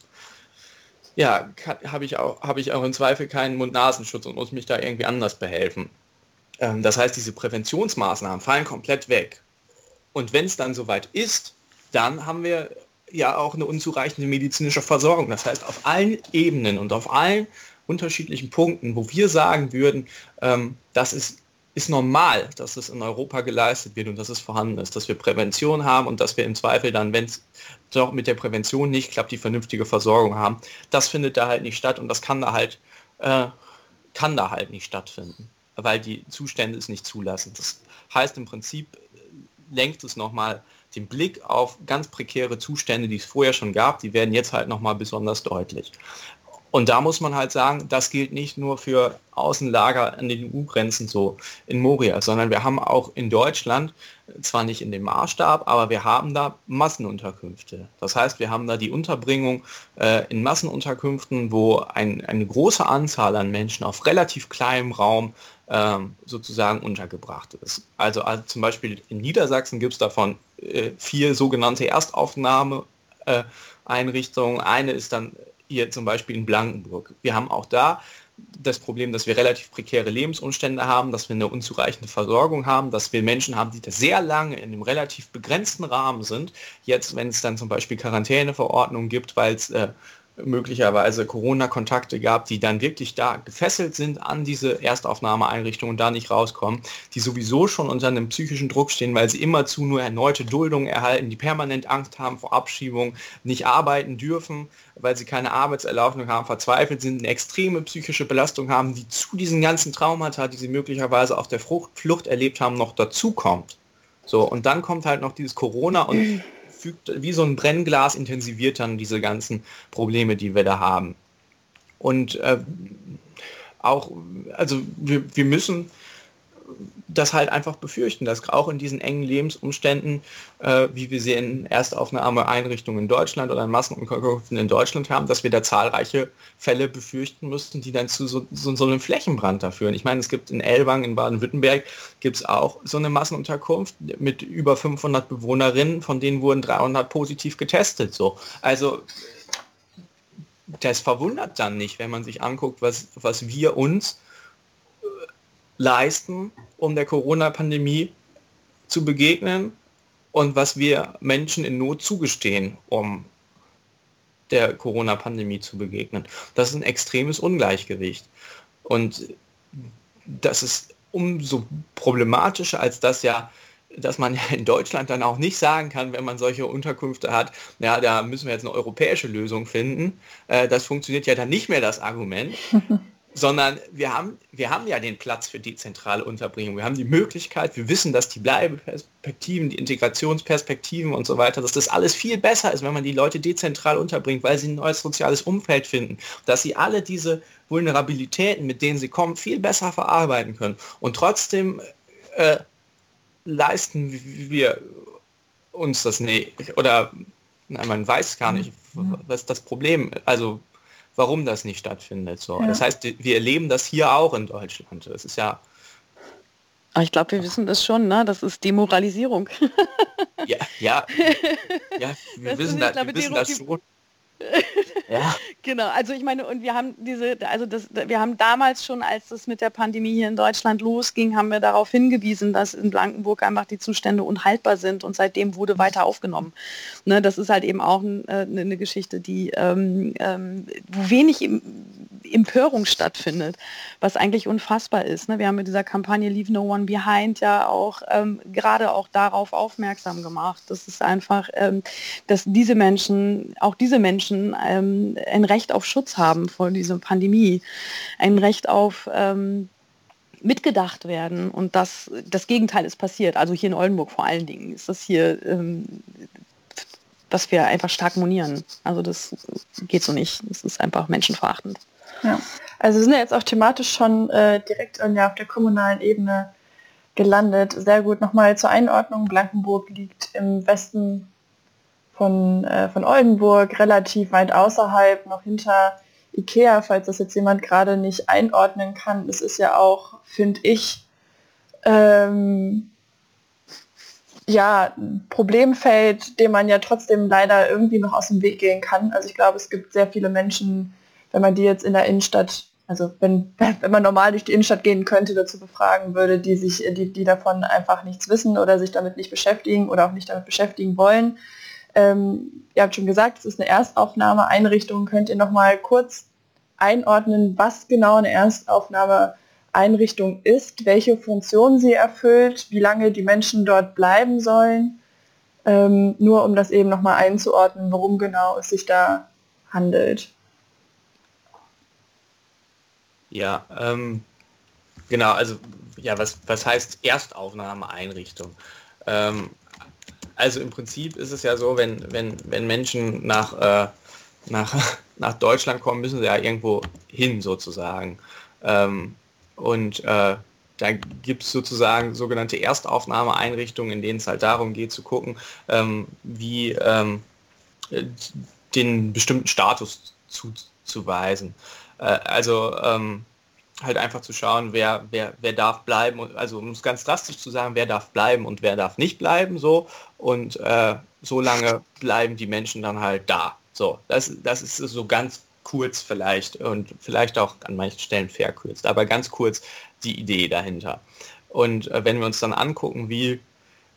ja, habe ich, auch, hab ich auch im Zweifel keinen Mund-Nasenschutz und muss mich da irgendwie anders behelfen. Ähm, das heißt, diese Präventionsmaßnahmen fallen komplett weg. Und wenn es dann soweit ist, dann haben wir ja auch eine unzureichende medizinische Versorgung. Das heißt, auf allen Ebenen und auf allen unterschiedlichen Punkten, wo wir sagen würden, ähm, das ist, ist normal, dass es in Europa geleistet wird und dass es vorhanden ist, dass wir Prävention haben und dass wir im Zweifel dann, wenn es doch mit der Prävention nicht klappt, die vernünftige Versorgung haben. Das findet da halt nicht statt und das kann da halt, äh, kann da halt nicht stattfinden, weil die Zustände es nicht zulassen. Das heißt im Prinzip, lenkt es nochmal den Blick auf ganz prekäre Zustände, die es vorher schon gab, die werden jetzt halt nochmal besonders deutlich. Und da muss man halt sagen, das gilt nicht nur für Außenlager an den EU-Grenzen so in Moria, sondern wir haben auch in Deutschland, zwar nicht in dem Maßstab, aber wir haben da Massenunterkünfte. Das heißt, wir haben da die Unterbringung äh, in Massenunterkünften, wo ein, eine große Anzahl an Menschen auf relativ kleinem Raum ähm, sozusagen untergebracht ist. Also, also, zum Beispiel in Niedersachsen gibt es davon äh, vier sogenannte Erstaufnahmeeinrichtungen. Äh, Eine ist dann hier zum Beispiel in Blankenburg. Wir haben auch da das Problem, dass wir relativ prekäre Lebensumstände haben, dass wir eine unzureichende Versorgung haben, dass wir Menschen haben, die da sehr lange in einem relativ begrenzten Rahmen sind. Jetzt, wenn es dann zum Beispiel Quarantäneverordnungen gibt, weil es äh, möglicherweise Corona-Kontakte gab, die dann wirklich da gefesselt sind an diese Erstaufnahmeeinrichtung und da nicht rauskommen, die sowieso schon unter einem psychischen Druck stehen, weil sie immerzu nur erneute Duldungen erhalten, die permanent Angst haben vor Abschiebung, nicht arbeiten dürfen, weil sie keine Arbeitserlaubnis haben, verzweifelt sind, eine extreme psychische Belastung haben, die zu diesen ganzen Traumata, die sie möglicherweise auf der Flucht erlebt haben, noch dazukommt. So, und dann kommt halt noch dieses Corona und fügt wie so ein Brennglas intensiviert dann diese ganzen Probleme, die wir da haben. Und äh, auch, also wir, wir müssen das halt einfach befürchten, dass auch in diesen engen Lebensumständen, äh, wie wir sie in Erstaufnahmeeinrichtungen in Deutschland oder in Massenunterkünften in Deutschland haben, dass wir da zahlreiche Fälle befürchten müssen, die dann zu so, so, so einem Flächenbrand da führen. Ich meine, es gibt in Elwang in Baden-Württemberg gibt es auch so eine Massenunterkunft mit über 500 Bewohnerinnen, von denen wurden 300 positiv getestet. So. Also das verwundert dann nicht, wenn man sich anguckt, was, was wir uns leisten, um der Corona-Pandemie zu begegnen und was wir Menschen in Not zugestehen, um der Corona-Pandemie zu begegnen. Das ist ein extremes Ungleichgewicht. Und das ist umso problematischer, als dass ja dass man in Deutschland dann auch nicht sagen kann, wenn man solche Unterkünfte hat, ja, da müssen wir jetzt eine europäische Lösung finden. Äh, das funktioniert ja dann nicht mehr das Argument, sondern wir haben, wir haben ja den Platz für dezentrale Unterbringung. Wir haben die Möglichkeit, wir wissen, dass die Bleibeperspektiven, die Integrationsperspektiven und so weiter, dass das alles viel besser ist, wenn man die Leute dezentral unterbringt, weil sie ein neues soziales Umfeld finden, dass sie alle diese Vulnerabilitäten, mit denen sie kommen, viel besser verarbeiten können. Und trotzdem äh, leisten wir uns das nicht. Oder nein, man weiß gar nicht, was das Problem, also warum das nicht stattfindet. So. Ja. Das heißt, wir erleben das hier auch in Deutschland. Das ist ja. Aber ich glaube, wir wissen das schon, ne? Das ist Demoralisierung. ja, ja, ja, wir das wissen, ist, das, wir wissen das schon. Ja. Genau, also ich meine, und wir haben diese, also das, wir haben damals schon, als das mit der Pandemie hier in Deutschland losging, haben wir darauf hingewiesen, dass in Blankenburg einfach die Zustände unhaltbar sind und seitdem wurde weiter aufgenommen. Ne, das ist halt eben auch äh, eine Geschichte, die ähm, ähm, wenig Empörung stattfindet, was eigentlich unfassbar ist. Ne? Wir haben mit dieser Kampagne Leave No One Behind ja auch ähm, gerade auch darauf aufmerksam gemacht. Das ist einfach, ähm, dass diese Menschen, auch diese Menschen ähm, ein Recht auf Schutz haben vor dieser Pandemie, ein Recht auf ähm, mitgedacht werden und das, das Gegenteil ist passiert. Also hier in Oldenburg vor allen Dingen ist das hier ähm, was wir einfach stark monieren. Also das geht so nicht. Das ist einfach menschenverachtend. Ja. Also sind ja jetzt auch thematisch schon äh, direkt ja, auf der kommunalen Ebene gelandet. Sehr gut. Nochmal zur Einordnung. Blankenburg liegt im Westen von, äh, von Oldenburg, relativ weit außerhalb, noch hinter Ikea, falls das jetzt jemand gerade nicht einordnen kann. Es ist ja auch, finde ich, ähm, ja, ein Problemfeld, dem man ja trotzdem leider irgendwie noch aus dem Weg gehen kann. Also ich glaube, es gibt sehr viele Menschen, wenn man die jetzt in der Innenstadt, also wenn, wenn man normal durch die Innenstadt gehen könnte, dazu befragen würde, die sich, die, die davon einfach nichts wissen oder sich damit nicht beschäftigen oder auch nicht damit beschäftigen wollen. Ähm, ihr habt schon gesagt, es ist eine Erstaufnahmeeinrichtung. Könnt ihr noch mal kurz einordnen, was genau eine Erstaufnahmeeinrichtung ist, welche Funktion sie erfüllt, wie lange die Menschen dort bleiben sollen? Ähm, nur um das eben noch mal einzuordnen, worum genau es sich da handelt. Ja, ähm, genau, also ja, was, was heißt Erstaufnahmeeinrichtung? Ähm, also im Prinzip ist es ja so, wenn, wenn, wenn Menschen nach, äh, nach, nach Deutschland kommen, müssen sie ja irgendwo hin sozusagen. Ähm, und äh, da gibt es sozusagen sogenannte Erstaufnahmeeinrichtungen, in denen es halt darum geht zu gucken, ähm, wie ähm, den bestimmten Status zuzuweisen. Äh, also ähm, halt einfach zu schauen, wer, wer, wer darf bleiben, also um es ganz drastisch zu sagen, wer darf bleiben und wer darf nicht bleiben, so und äh, so lange bleiben die Menschen dann halt da. So, das, das ist so ganz kurz vielleicht und vielleicht auch an manchen Stellen verkürzt, aber ganz kurz die Idee dahinter. Und äh, wenn wir uns dann angucken, wie,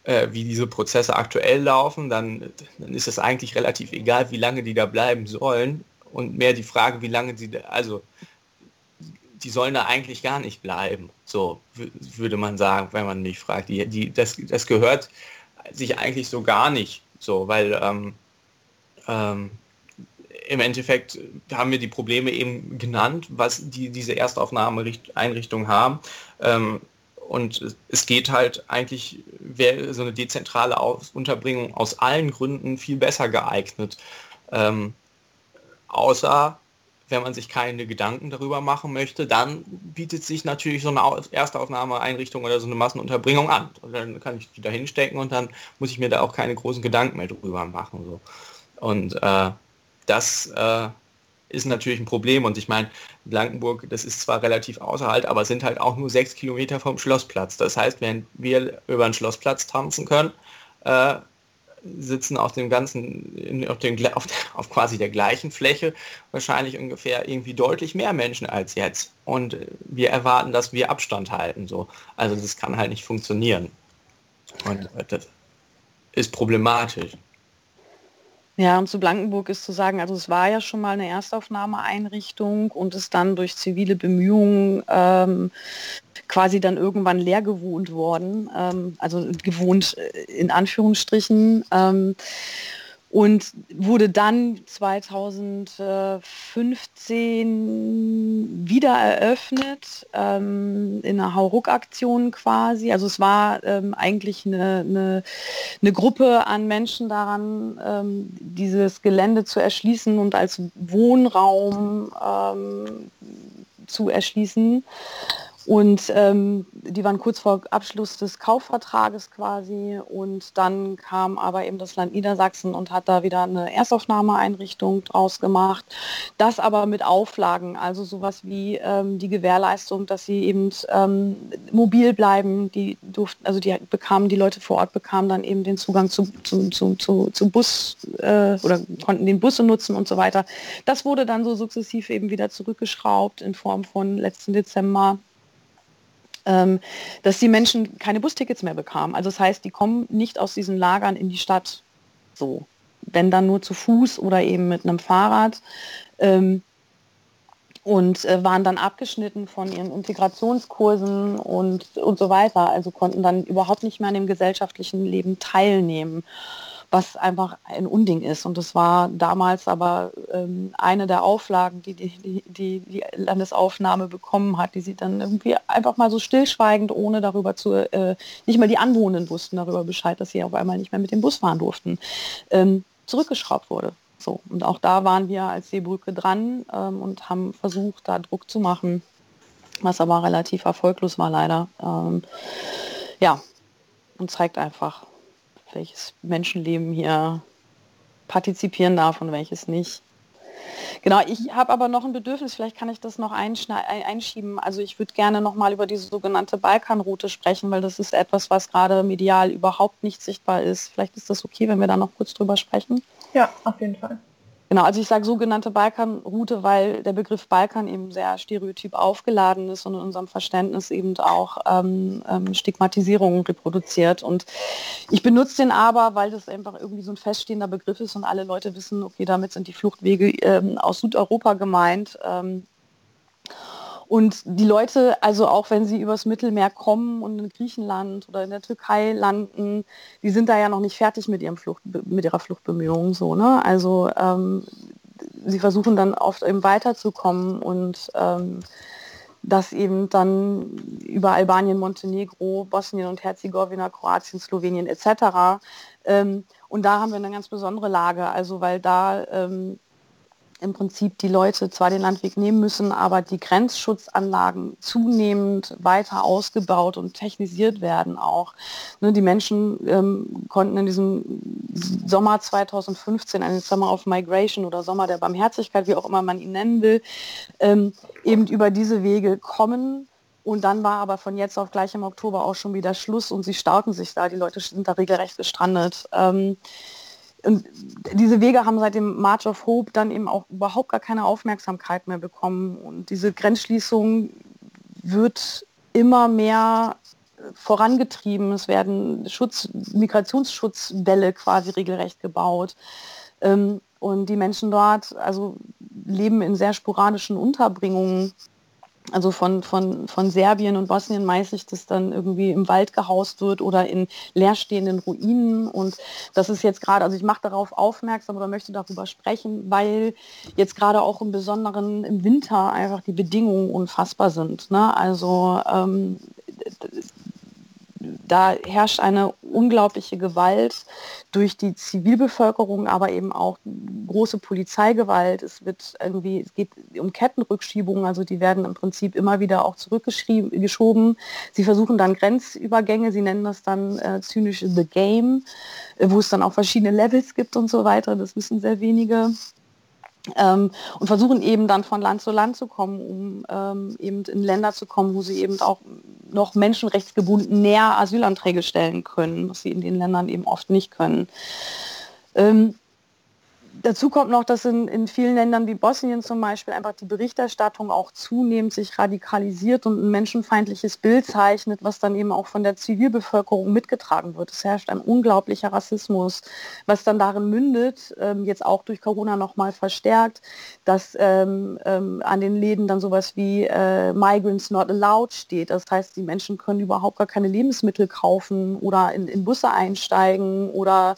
äh, wie diese Prozesse aktuell laufen, dann, dann ist es eigentlich relativ egal, wie lange die da bleiben sollen und mehr die Frage, wie lange sie, also die sollen da eigentlich gar nicht bleiben, so würde man sagen, wenn man mich fragt. Die, die, das, das gehört sich eigentlich so gar nicht so, weil ähm, ähm, im Endeffekt haben wir die Probleme eben genannt, was die, diese Erstaufnahmeeinrichtungen haben. Ähm, und es geht halt eigentlich, wäre so eine dezentrale Unterbringung aus allen Gründen viel besser geeignet. Ähm, außer wenn man sich keine Gedanken darüber machen möchte, dann bietet sich natürlich so eine Erstaufnahmeeinrichtung oder so eine Massenunterbringung an. Und dann kann ich die da hinstecken und dann muss ich mir da auch keine großen Gedanken mehr drüber machen. So. Und äh, das äh, ist natürlich ein Problem. Und ich meine, Blankenburg, das ist zwar relativ außerhalb, aber sind halt auch nur sechs Kilometer vom Schlossplatz. Das heißt, wenn wir über den Schlossplatz tanzen können, äh, sitzen auf dem ganzen, auf, dem, auf, auf, quasi der gleichen Fläche wahrscheinlich ungefähr irgendwie deutlich mehr Menschen als jetzt. Und wir erwarten, dass wir Abstand halten. So. Also das kann halt nicht funktionieren. Und das ist problematisch. Ja, und zu Blankenburg ist zu sagen, also es war ja schon mal eine Erstaufnahmeeinrichtung und ist dann durch zivile Bemühungen ähm, quasi dann irgendwann leer gewohnt worden, ähm, also gewohnt äh, in Anführungsstrichen. Ähm, und wurde dann 2015 wieder eröffnet ähm, in einer Hauruck-Aktion quasi. Also es war ähm, eigentlich eine, eine, eine, Gruppe an Menschen daran, ähm, dieses Gelände zu erschließen und als Wohnraum ähm, zu erschließen. Und ähm, die waren kurz vor Abschluss des Kaufvertrages quasi. Und dann kam aber eben das Land Niedersachsen und hat da wieder eine Erstaufnahmeeinrichtung draus gemacht. Das aber mit Auflagen, also sowas wie ähm, die Gewährleistung, dass sie eben ähm, mobil bleiben. Die durften, also die bekamen, die Leute vor Ort bekamen dann eben den Zugang zu, zu, zu, zu, zu Bus äh, oder konnten den Busse nutzen und so weiter. Das wurde dann so sukzessiv eben wieder zurückgeschraubt in Form von letzten Dezember ähm, dass die Menschen keine Bustickets mehr bekamen. Also das heißt, die kommen nicht aus diesen Lagern in die Stadt so. Wenn dann nur zu Fuß oder eben mit einem Fahrrad. Ähm, und äh, waren dann abgeschnitten von ihren Integrationskursen und, und so weiter. Also konnten dann überhaupt nicht mehr an dem gesellschaftlichen Leben teilnehmen was einfach ein Unding ist. Und das war damals aber ähm, eine der Auflagen, die die, die die, Landesaufnahme bekommen hat, die sie dann irgendwie einfach mal so stillschweigend, ohne darüber zu, äh, nicht mal die Anwohner wussten darüber Bescheid, dass sie auf einmal nicht mehr mit dem Bus fahren durften, ähm, zurückgeschraubt wurde. So, und auch da waren wir als Seebrücke dran ähm, und haben versucht, da Druck zu machen, was aber relativ erfolglos war leider. Ähm, ja, und zeigt einfach, welches Menschenleben hier partizipieren darf und welches nicht. Genau, ich habe aber noch ein Bedürfnis, vielleicht kann ich das noch einschieben. Also ich würde gerne noch mal über diese sogenannte Balkanroute sprechen, weil das ist etwas, was gerade medial überhaupt nicht sichtbar ist. Vielleicht ist das okay, wenn wir da noch kurz drüber sprechen. Ja, auf jeden Fall. Genau, also ich sage sogenannte Balkanroute, weil der Begriff Balkan eben sehr stereotyp aufgeladen ist und in unserem Verständnis eben auch ähm, ähm, Stigmatisierungen reproduziert. Und ich benutze den aber, weil das einfach irgendwie so ein feststehender Begriff ist und alle Leute wissen, okay, damit sind die Fluchtwege ähm, aus Südeuropa gemeint. Ähm, und die Leute, also auch wenn sie übers Mittelmeer kommen und in Griechenland oder in der Türkei landen, die sind da ja noch nicht fertig mit, ihrem Flucht, mit ihrer Fluchtbemühung. So, ne? Also ähm, sie versuchen dann oft eben weiterzukommen und ähm, das eben dann über Albanien, Montenegro, Bosnien und Herzegowina, Kroatien, Slowenien etc. Ähm, und da haben wir eine ganz besondere Lage, also weil da ähm, im Prinzip die Leute zwar den Landweg nehmen müssen, aber die Grenzschutzanlagen zunehmend weiter ausgebaut und technisiert werden auch. Ne, die Menschen ähm, konnten in diesem Sommer 2015, einen Summer of Migration oder Sommer der Barmherzigkeit, wie auch immer man ihn nennen will, ähm, eben über diese Wege kommen. Und dann war aber von jetzt auf gleich im Oktober auch schon wieder Schluss und sie stauten sich da. Die Leute sind da regelrecht gestrandet. Ähm, und diese Wege haben seit dem March of Hope dann eben auch überhaupt gar keine Aufmerksamkeit mehr bekommen. Und diese Grenzschließung wird immer mehr vorangetrieben. Es werden Schutz, Migrationsschutzwälle quasi regelrecht gebaut. Ähm, und die Menschen dort also leben in sehr sporadischen Unterbringungen also von, von, von Serbien und Bosnien ich, dass dann irgendwie im Wald gehaust wird oder in leerstehenden Ruinen. Und das ist jetzt gerade, also ich mache darauf aufmerksam oder möchte darüber sprechen, weil jetzt gerade auch im Besonderen im Winter einfach die Bedingungen unfassbar sind. Ne? Also ähm, da herrscht eine unglaubliche Gewalt durch die Zivilbevölkerung, aber eben auch große Polizeigewalt. Es wird irgendwie, es geht um Kettenrückschiebungen, also die werden im Prinzip immer wieder auch zurückgeschoben. Sie versuchen dann Grenzübergänge, sie nennen das dann äh, zynisch The Game, äh, wo es dann auch verschiedene Levels gibt und so weiter. Das wissen sehr wenige. Ähm, und versuchen eben dann von Land zu Land zu kommen, um ähm, eben in Länder zu kommen, wo sie eben auch noch menschenrechtsgebunden näher Asylanträge stellen können, was sie in den Ländern eben oft nicht können. Ähm, Dazu kommt noch, dass in, in vielen Ländern wie Bosnien zum Beispiel einfach die Berichterstattung auch zunehmend sich radikalisiert und ein menschenfeindliches Bild zeichnet, was dann eben auch von der Zivilbevölkerung mitgetragen wird. Es herrscht ein unglaublicher Rassismus, was dann darin mündet, ähm, jetzt auch durch Corona nochmal verstärkt, dass ähm, ähm, an den Läden dann sowas wie äh, Migrants not allowed steht. Das heißt, die Menschen können überhaupt gar keine Lebensmittel kaufen oder in, in Busse einsteigen oder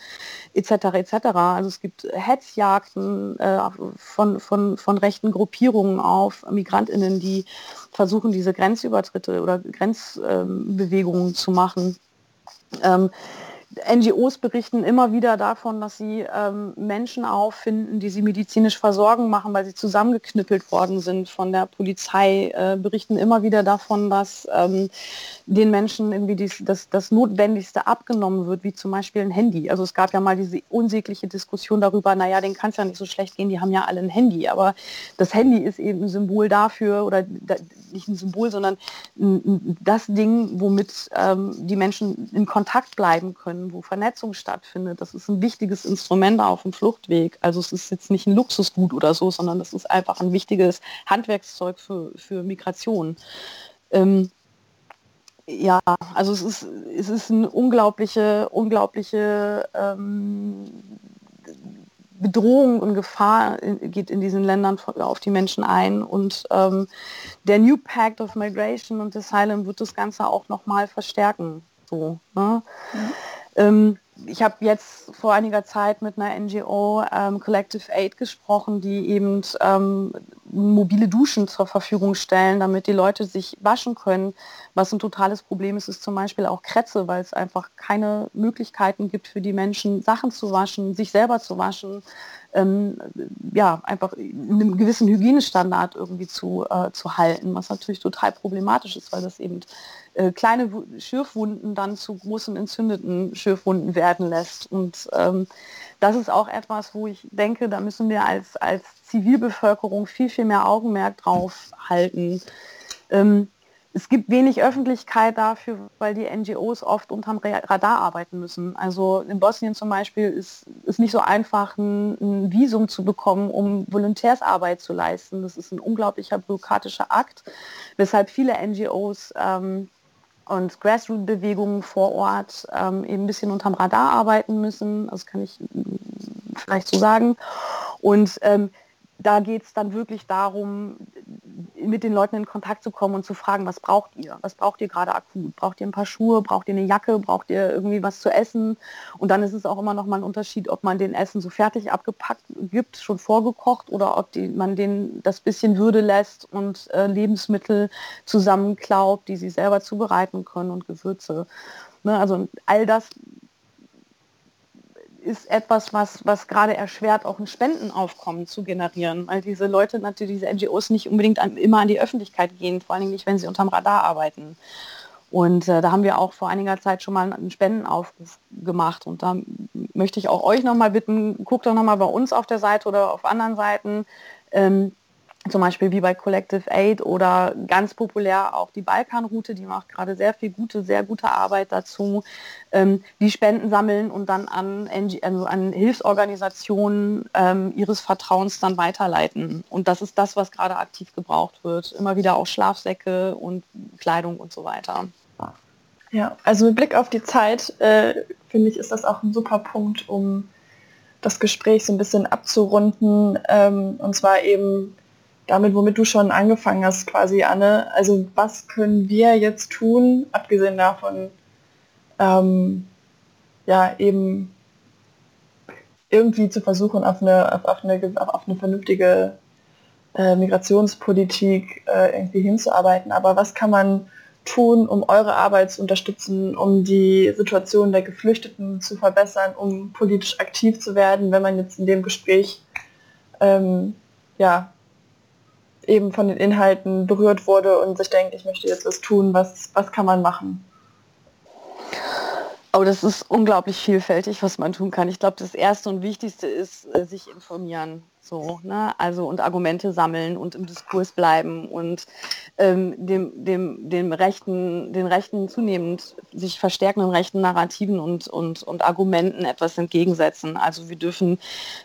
etc. etc. Also es gibt Hetzjagden äh, von, von, von rechten Gruppierungen auf Migrantinnen, die versuchen, diese Grenzübertritte oder Grenzbewegungen ähm, zu machen. Ähm, NGOs berichten immer wieder davon, dass sie ähm, Menschen auffinden, die sie medizinisch versorgen machen, weil sie zusammengeknüppelt worden sind von der Polizei, äh, berichten immer wieder davon, dass ähm, den Menschen irgendwie dies, das, das Notwendigste abgenommen wird, wie zum Beispiel ein Handy. Also es gab ja mal diese unsägliche Diskussion darüber, naja, denen kann es ja nicht so schlecht gehen, die haben ja alle ein Handy. Aber das Handy ist eben ein Symbol dafür, oder da, nicht ein Symbol, sondern das Ding, womit ähm, die Menschen in Kontakt bleiben können wo Vernetzung stattfindet. Das ist ein wichtiges Instrument auf dem Fluchtweg. Also es ist jetzt nicht ein Luxusgut oder so, sondern das ist einfach ein wichtiges Handwerkszeug für, für Migration. Ähm, ja, also es ist, es ist eine unglaubliche, unglaubliche ähm, Bedrohung und Gefahr geht in diesen Ländern auf die Menschen ein. Und ähm, der New Pact of Migration und Asylum wird das Ganze auch nochmal verstärken. So, ne? mhm. Ähm, ich habe jetzt vor einiger Zeit mit einer NGO ähm, Collective Aid gesprochen, die eben ähm, mobile Duschen zur Verfügung stellen, damit die Leute sich waschen können. Was ein totales Problem ist, ist zum Beispiel auch Krätze, weil es einfach keine Möglichkeiten gibt für die Menschen, Sachen zu waschen, sich selber zu waschen, ähm, ja, einfach einen gewissen Hygienestandard irgendwie zu, äh, zu halten, was natürlich total problematisch ist, weil das eben äh, kleine Schürfwunden dann zu großen entzündeten Schürfwunden werden lässt. Und ähm, das ist auch etwas, wo ich denke, da müssen wir als, als Zivilbevölkerung viel, viel mehr Augenmerk drauf halten. Ähm, es gibt wenig Öffentlichkeit dafür, weil die NGOs oft unterm Radar arbeiten müssen. Also in Bosnien zum Beispiel ist es nicht so einfach, ein, ein, Visum zu bekommen, um Volontärsarbeit zu leisten. Das ist ein unglaublicher bürokratischer Akt, weshalb viele NGOs ähm, und Grassroot-Bewegungen vor Ort ähm, eben ein bisschen unterm Radar arbeiten müssen. Das kann ich vielleicht so sagen. Und ähm, da geht es dann wirklich darum, mit den Leuten in Kontakt zu kommen und zu fragen, was braucht ihr? Was braucht ihr gerade akut? Braucht ihr ein paar Schuhe? Braucht ihr eine Jacke? Braucht ihr irgendwie was zu essen? Und dann ist es auch immer noch mal ein Unterschied, ob man den Essen so fertig abgepackt gibt, schon vorgekocht, oder ob die, man den das bisschen Würde lässt und äh, Lebensmittel zusammenklaubt, die sie selber zubereiten können und Gewürze. Ne? Also all das ist etwas, was, was gerade erschwert, auch ein Spendenaufkommen zu generieren, weil diese Leute natürlich, diese NGOs nicht unbedingt an, immer an die Öffentlichkeit gehen, vor allem nicht, wenn sie unterm Radar arbeiten. Und äh, da haben wir auch vor einiger Zeit schon mal einen Spendenaufruf gemacht. Und da möchte ich auch euch nochmal bitten, guckt doch nochmal bei uns auf der Seite oder auf anderen Seiten. Ähm, zum Beispiel wie bei Collective Aid oder ganz populär auch die Balkanroute, die macht gerade sehr viel gute, sehr gute Arbeit dazu, ähm, die Spenden sammeln und dann an, also an Hilfsorganisationen ähm, ihres Vertrauens dann weiterleiten. Und das ist das, was gerade aktiv gebraucht wird. Immer wieder auch Schlafsäcke und Kleidung und so weiter. Ja, also mit Blick auf die Zeit, äh, finde ich, ist das auch ein super Punkt, um das Gespräch so ein bisschen abzurunden. Ähm, und zwar eben damit, womit du schon angefangen hast, quasi, Anne. Also was können wir jetzt tun, abgesehen davon, ähm, ja, eben irgendwie zu versuchen, auf eine, auf, auf eine, auf eine vernünftige äh, Migrationspolitik äh, irgendwie hinzuarbeiten. Aber was kann man tun, um eure Arbeit zu unterstützen, um die Situation der Geflüchteten zu verbessern, um politisch aktiv zu werden, wenn man jetzt in dem Gespräch ähm, ja, eben von den Inhalten berührt wurde und sich denkt, ich möchte jetzt was tun, was, was kann man machen? Oh, das ist unglaublich vielfältig, was man tun kann. Ich glaube, das Erste und Wichtigste ist, äh, sich informieren. So, ne? Also und Argumente sammeln und im Diskurs bleiben und ähm, dem, dem, dem rechten, den rechten zunehmend sich verstärkenden rechten Narrativen und, und, und Argumenten etwas entgegensetzen. Also wir dürfen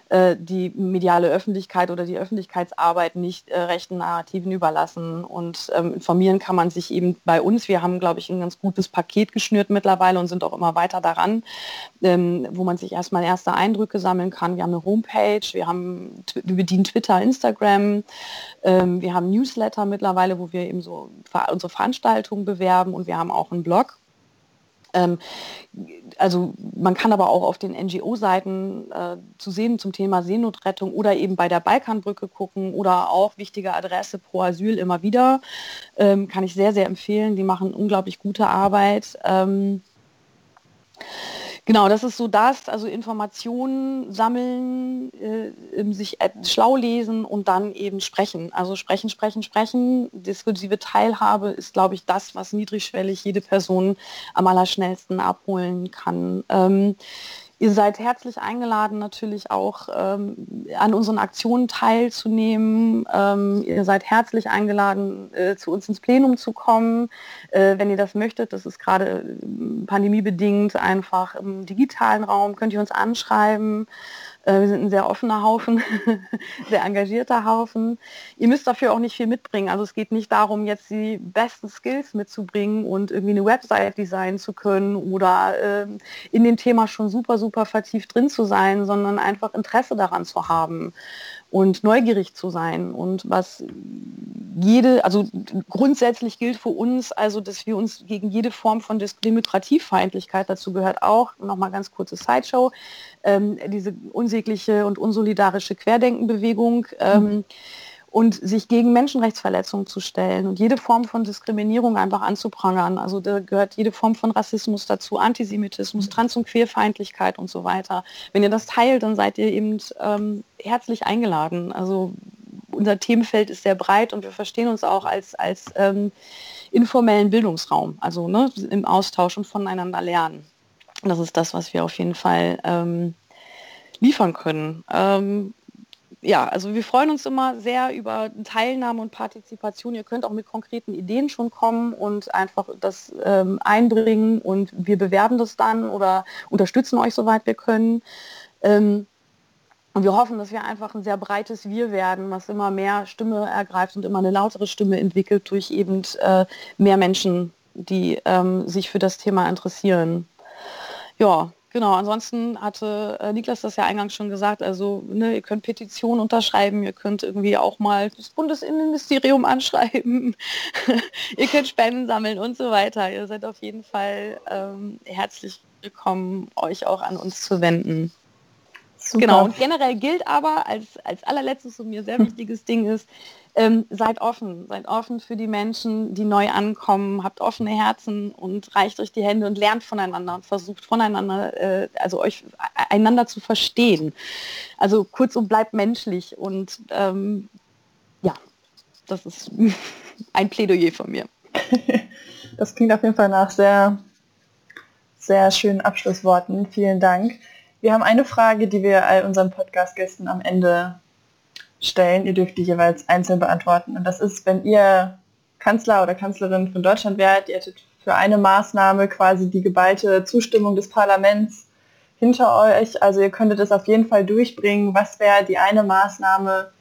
äh, die mediale Öffentlichkeit oder die Öffentlichkeitsarbeit nicht äh, rechten Narrativen überlassen. Und ähm, informieren kann man sich eben bei uns. Wir haben, glaube ich, ein ganz gutes Paket geschnürt mittlerweile und sind auch immer weiter daran, ähm, wo man sich erstmal erste Eindrücke sammeln kann. Wir haben eine Homepage, wir haben bedienen Twitter, Instagram, ähm, wir haben Newsletter mittlerweile, wo wir eben so unsere Veranstaltungen bewerben und wir haben auch einen Blog. Ähm, also man kann aber auch auf den NGO-Seiten äh, zu sehen zum Thema Seenotrettung oder eben bei der Balkanbrücke gucken oder auch wichtige Adresse Pro Asyl immer wieder. Ähm, kann ich sehr, sehr empfehlen. Die machen unglaublich gute Arbeit. Ähm, Genau, das ist so das, also Informationen sammeln, äh, sich schlau lesen und dann eben sprechen. Also sprechen, sprechen, sprechen. Diskursive Teilhabe ist, glaube ich, das, was niedrigschwellig jede Person am allerschnellsten abholen kann. Ähm, Ihr seid herzlich eingeladen, natürlich auch ähm, an unseren Aktionen teilzunehmen. Ähm, ihr seid herzlich eingeladen, äh, zu uns ins Plenum zu kommen, äh, wenn ihr das möchtet. Das ist gerade äh, pandemiebedingt einfach im digitalen Raum. Könnt ihr uns anschreiben. Äh, wir sind ein sehr offener Haufen, sehr engagierter Haufen. Ihr müsst dafür auch nicht viel mitbringen. Also es geht nicht darum, jetzt die besten Skills mitzubringen und irgendwie eine Website designen zu können oder äh, in dem Thema schon super, super vertieft drin zu sein, sondern einfach Interesse daran zu haben und neugierig zu sein. Und was jede, also grundsätzlich gilt für uns, also dass wir uns gegen jede Form von Demokratiefeindlichkeit, dazu gehört auch, nochmal ganz kurze Sideshow, ähm, diese unsägliche und unsolidarische Querdenkenbewegung, ähm, mhm und sich gegen Menschenrechtsverletzungen zu stellen und jede Form von Diskriminierung einfach anzuprangern. Also da gehört jede Form von Rassismus dazu, Antisemitismus, mhm. Trans- und Queerfeindlichkeit und so weiter. Wenn ihr das teilt, dann seid ihr eben ähm, herzlich eingeladen. Also unser Themenfeld ist sehr breit und wir verstehen uns auch als, als ähm, informellen Bildungsraum, also ne, im Austausch und voneinander lernen. Das ist das, was wir auf jeden Fall ähm, liefern können. Ähm, ja, also wir freuen uns immer sehr über Teilnahme und Partizipation. Ihr könnt auch mit konkreten Ideen schon kommen und einfach das ähm, einbringen und wir bewerben das dann oder unterstützen euch soweit wir können. Ähm, und wir hoffen, dass wir einfach ein sehr breites Wir werden, was immer mehr Stimme ergreift und immer eine lautere Stimme entwickelt durch eben äh, mehr Menschen, die ähm, sich für das Thema interessieren. Ja, Genau, ansonsten hatte äh, Niklas das ja eingangs schon gesagt, also ne, ihr könnt Petitionen unterschreiben, ihr könnt irgendwie auch mal das Bundesinnenministerium anschreiben, ihr könnt Spenden sammeln und so weiter. Ihr seid auf jeden Fall ähm, herzlich willkommen, euch auch an uns zu wenden. Super. Genau, und generell gilt aber als, als allerletztes und mir sehr wichtiges Ding ist, ähm, seid offen, seid offen für die Menschen, die neu ankommen, habt offene Herzen und reicht euch die Hände und lernt voneinander und versucht voneinander, äh, also euch e-, einander zu verstehen. Also kurzum, bleibt menschlich und ähm, ja, das ist ein Plädoyer von mir. Das klingt auf jeden Fall nach sehr, sehr schönen Abschlussworten. Vielen Dank. Wir haben eine Frage, die wir all unseren Podcast-Gästen am Ende stellen. Ihr dürft die jeweils einzeln beantworten. Und das ist, wenn ihr Kanzler oder Kanzlerin von Deutschland wärt, ihr hättet für eine Maßnahme quasi die geballte Zustimmung des Parlaments hinter euch. Also ihr könntet es auf jeden Fall durchbringen. Was wäre die eine Maßnahme,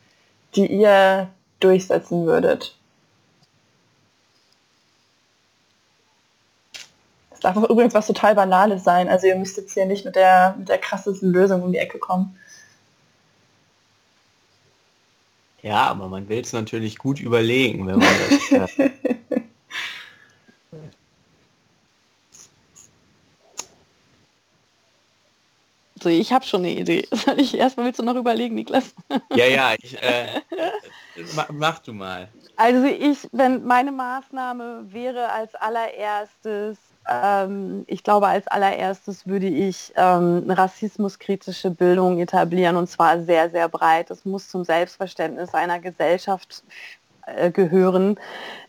die ihr durchsetzen würdet? Es darf auch übrigens was total Banales sein. Also ihr müsst jetzt hier nicht mit der, mit der krassesten Lösung um die Ecke kommen. Ja, aber man will es natürlich gut überlegen, wenn man das. Äh So, ich habe schon eine Idee. Soll ich erstmal willst du noch überlegen, Niklas? Ja, ja, ich, äh, mach du mal. Also ich, wenn meine Maßnahme wäre als allererstes ähm, ich glaube, als allererstes würde ich ähm, rassismuskritische Bildung etablieren und zwar sehr, sehr breit. Es muss zum Selbstverständnis einer Gesellschaft äh, gehören.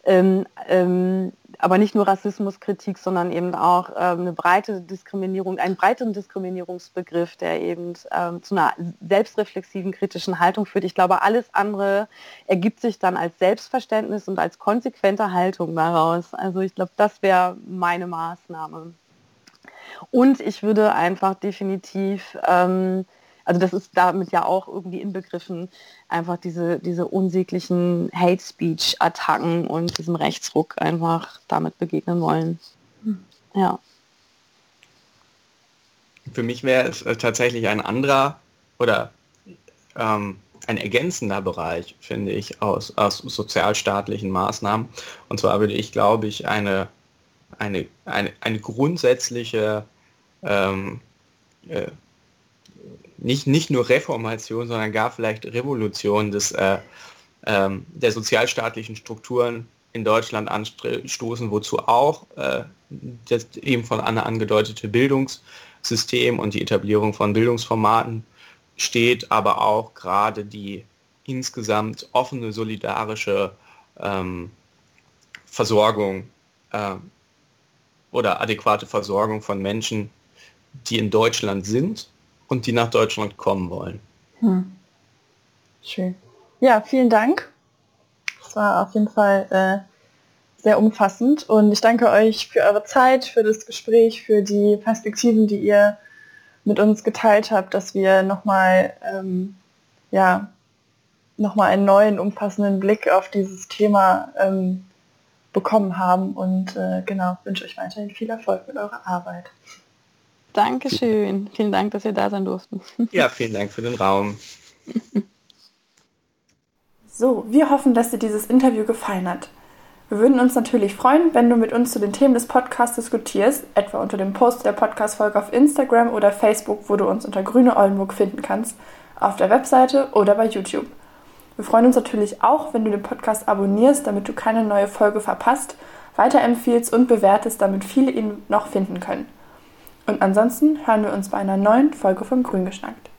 Ähm, ähm aber nicht nur Rassismuskritik, sondern eben auch ähm, eine breite Diskriminierung, einen breiteren Diskriminierungsbegriff, der eben ähm, zu einer selbstreflexiven kritischen Haltung führt. Ich glaube, alles andere ergibt sich dann als Selbstverständnis und als konsequente Haltung daraus. Also ich glaube, das wäre meine Maßnahme. Und ich würde einfach definitiv ähm, also das ist damit ja auch irgendwie inbegriffen, einfach diese, diese unsäglichen Hate Speech-Attacken und diesem Rechtsruck einfach damit begegnen wollen. Hm. Ja. Für mich wäre es äh, tatsächlich ein anderer oder ähm, ein ergänzender Bereich, finde ich, aus, aus sozialstaatlichen Maßnahmen. Und zwar würde ich, glaube ich, eine, eine, eine, eine grundsätzliche ähm, äh, nicht, nicht nur Reformation, sondern gar vielleicht Revolution des, äh, ähm, der sozialstaatlichen Strukturen in Deutschland anstoßen, wozu auch äh, das eben von Anne angedeutete Bildungssystem und die Etablierung von Bildungsformaten steht, aber auch gerade die insgesamt offene, solidarische ähm, Versorgung äh, oder adäquate Versorgung von Menschen, die in Deutschland sind und die nach Deutschland kommen wollen. Hm. Schön. Ja, vielen Dank. Das war auf jeden Fall äh, sehr umfassend und ich danke euch für eure Zeit, für das Gespräch, für die Perspektiven, die ihr mit uns geteilt habt, dass wir nochmal ähm, ja, nochmal einen neuen, umfassenden Blick auf dieses Thema ähm, bekommen haben und äh, genau, wünsche euch weiterhin viel Erfolg mit eurer Arbeit. Dankeschön. Vielen Dank, dass wir da sein durften. Ja, vielen Dank für den Raum. So, wir hoffen, dass dir dieses Interview gefallen hat. Wir würden uns natürlich freuen, wenn du mit uns zu den Themen des Podcasts diskutierst, etwa unter dem Post der Podcast-Folge auf Instagram oder Facebook, wo du uns unter Grüne Oldenburg finden kannst, auf der Webseite oder bei YouTube. Wir freuen uns natürlich auch, wenn du den Podcast abonnierst, damit du keine neue Folge verpasst, weiterempfiehlst und bewertest, damit viele ihn noch finden können. Und ansonsten hören wir uns bei einer neuen Folge von Grün geschnackt.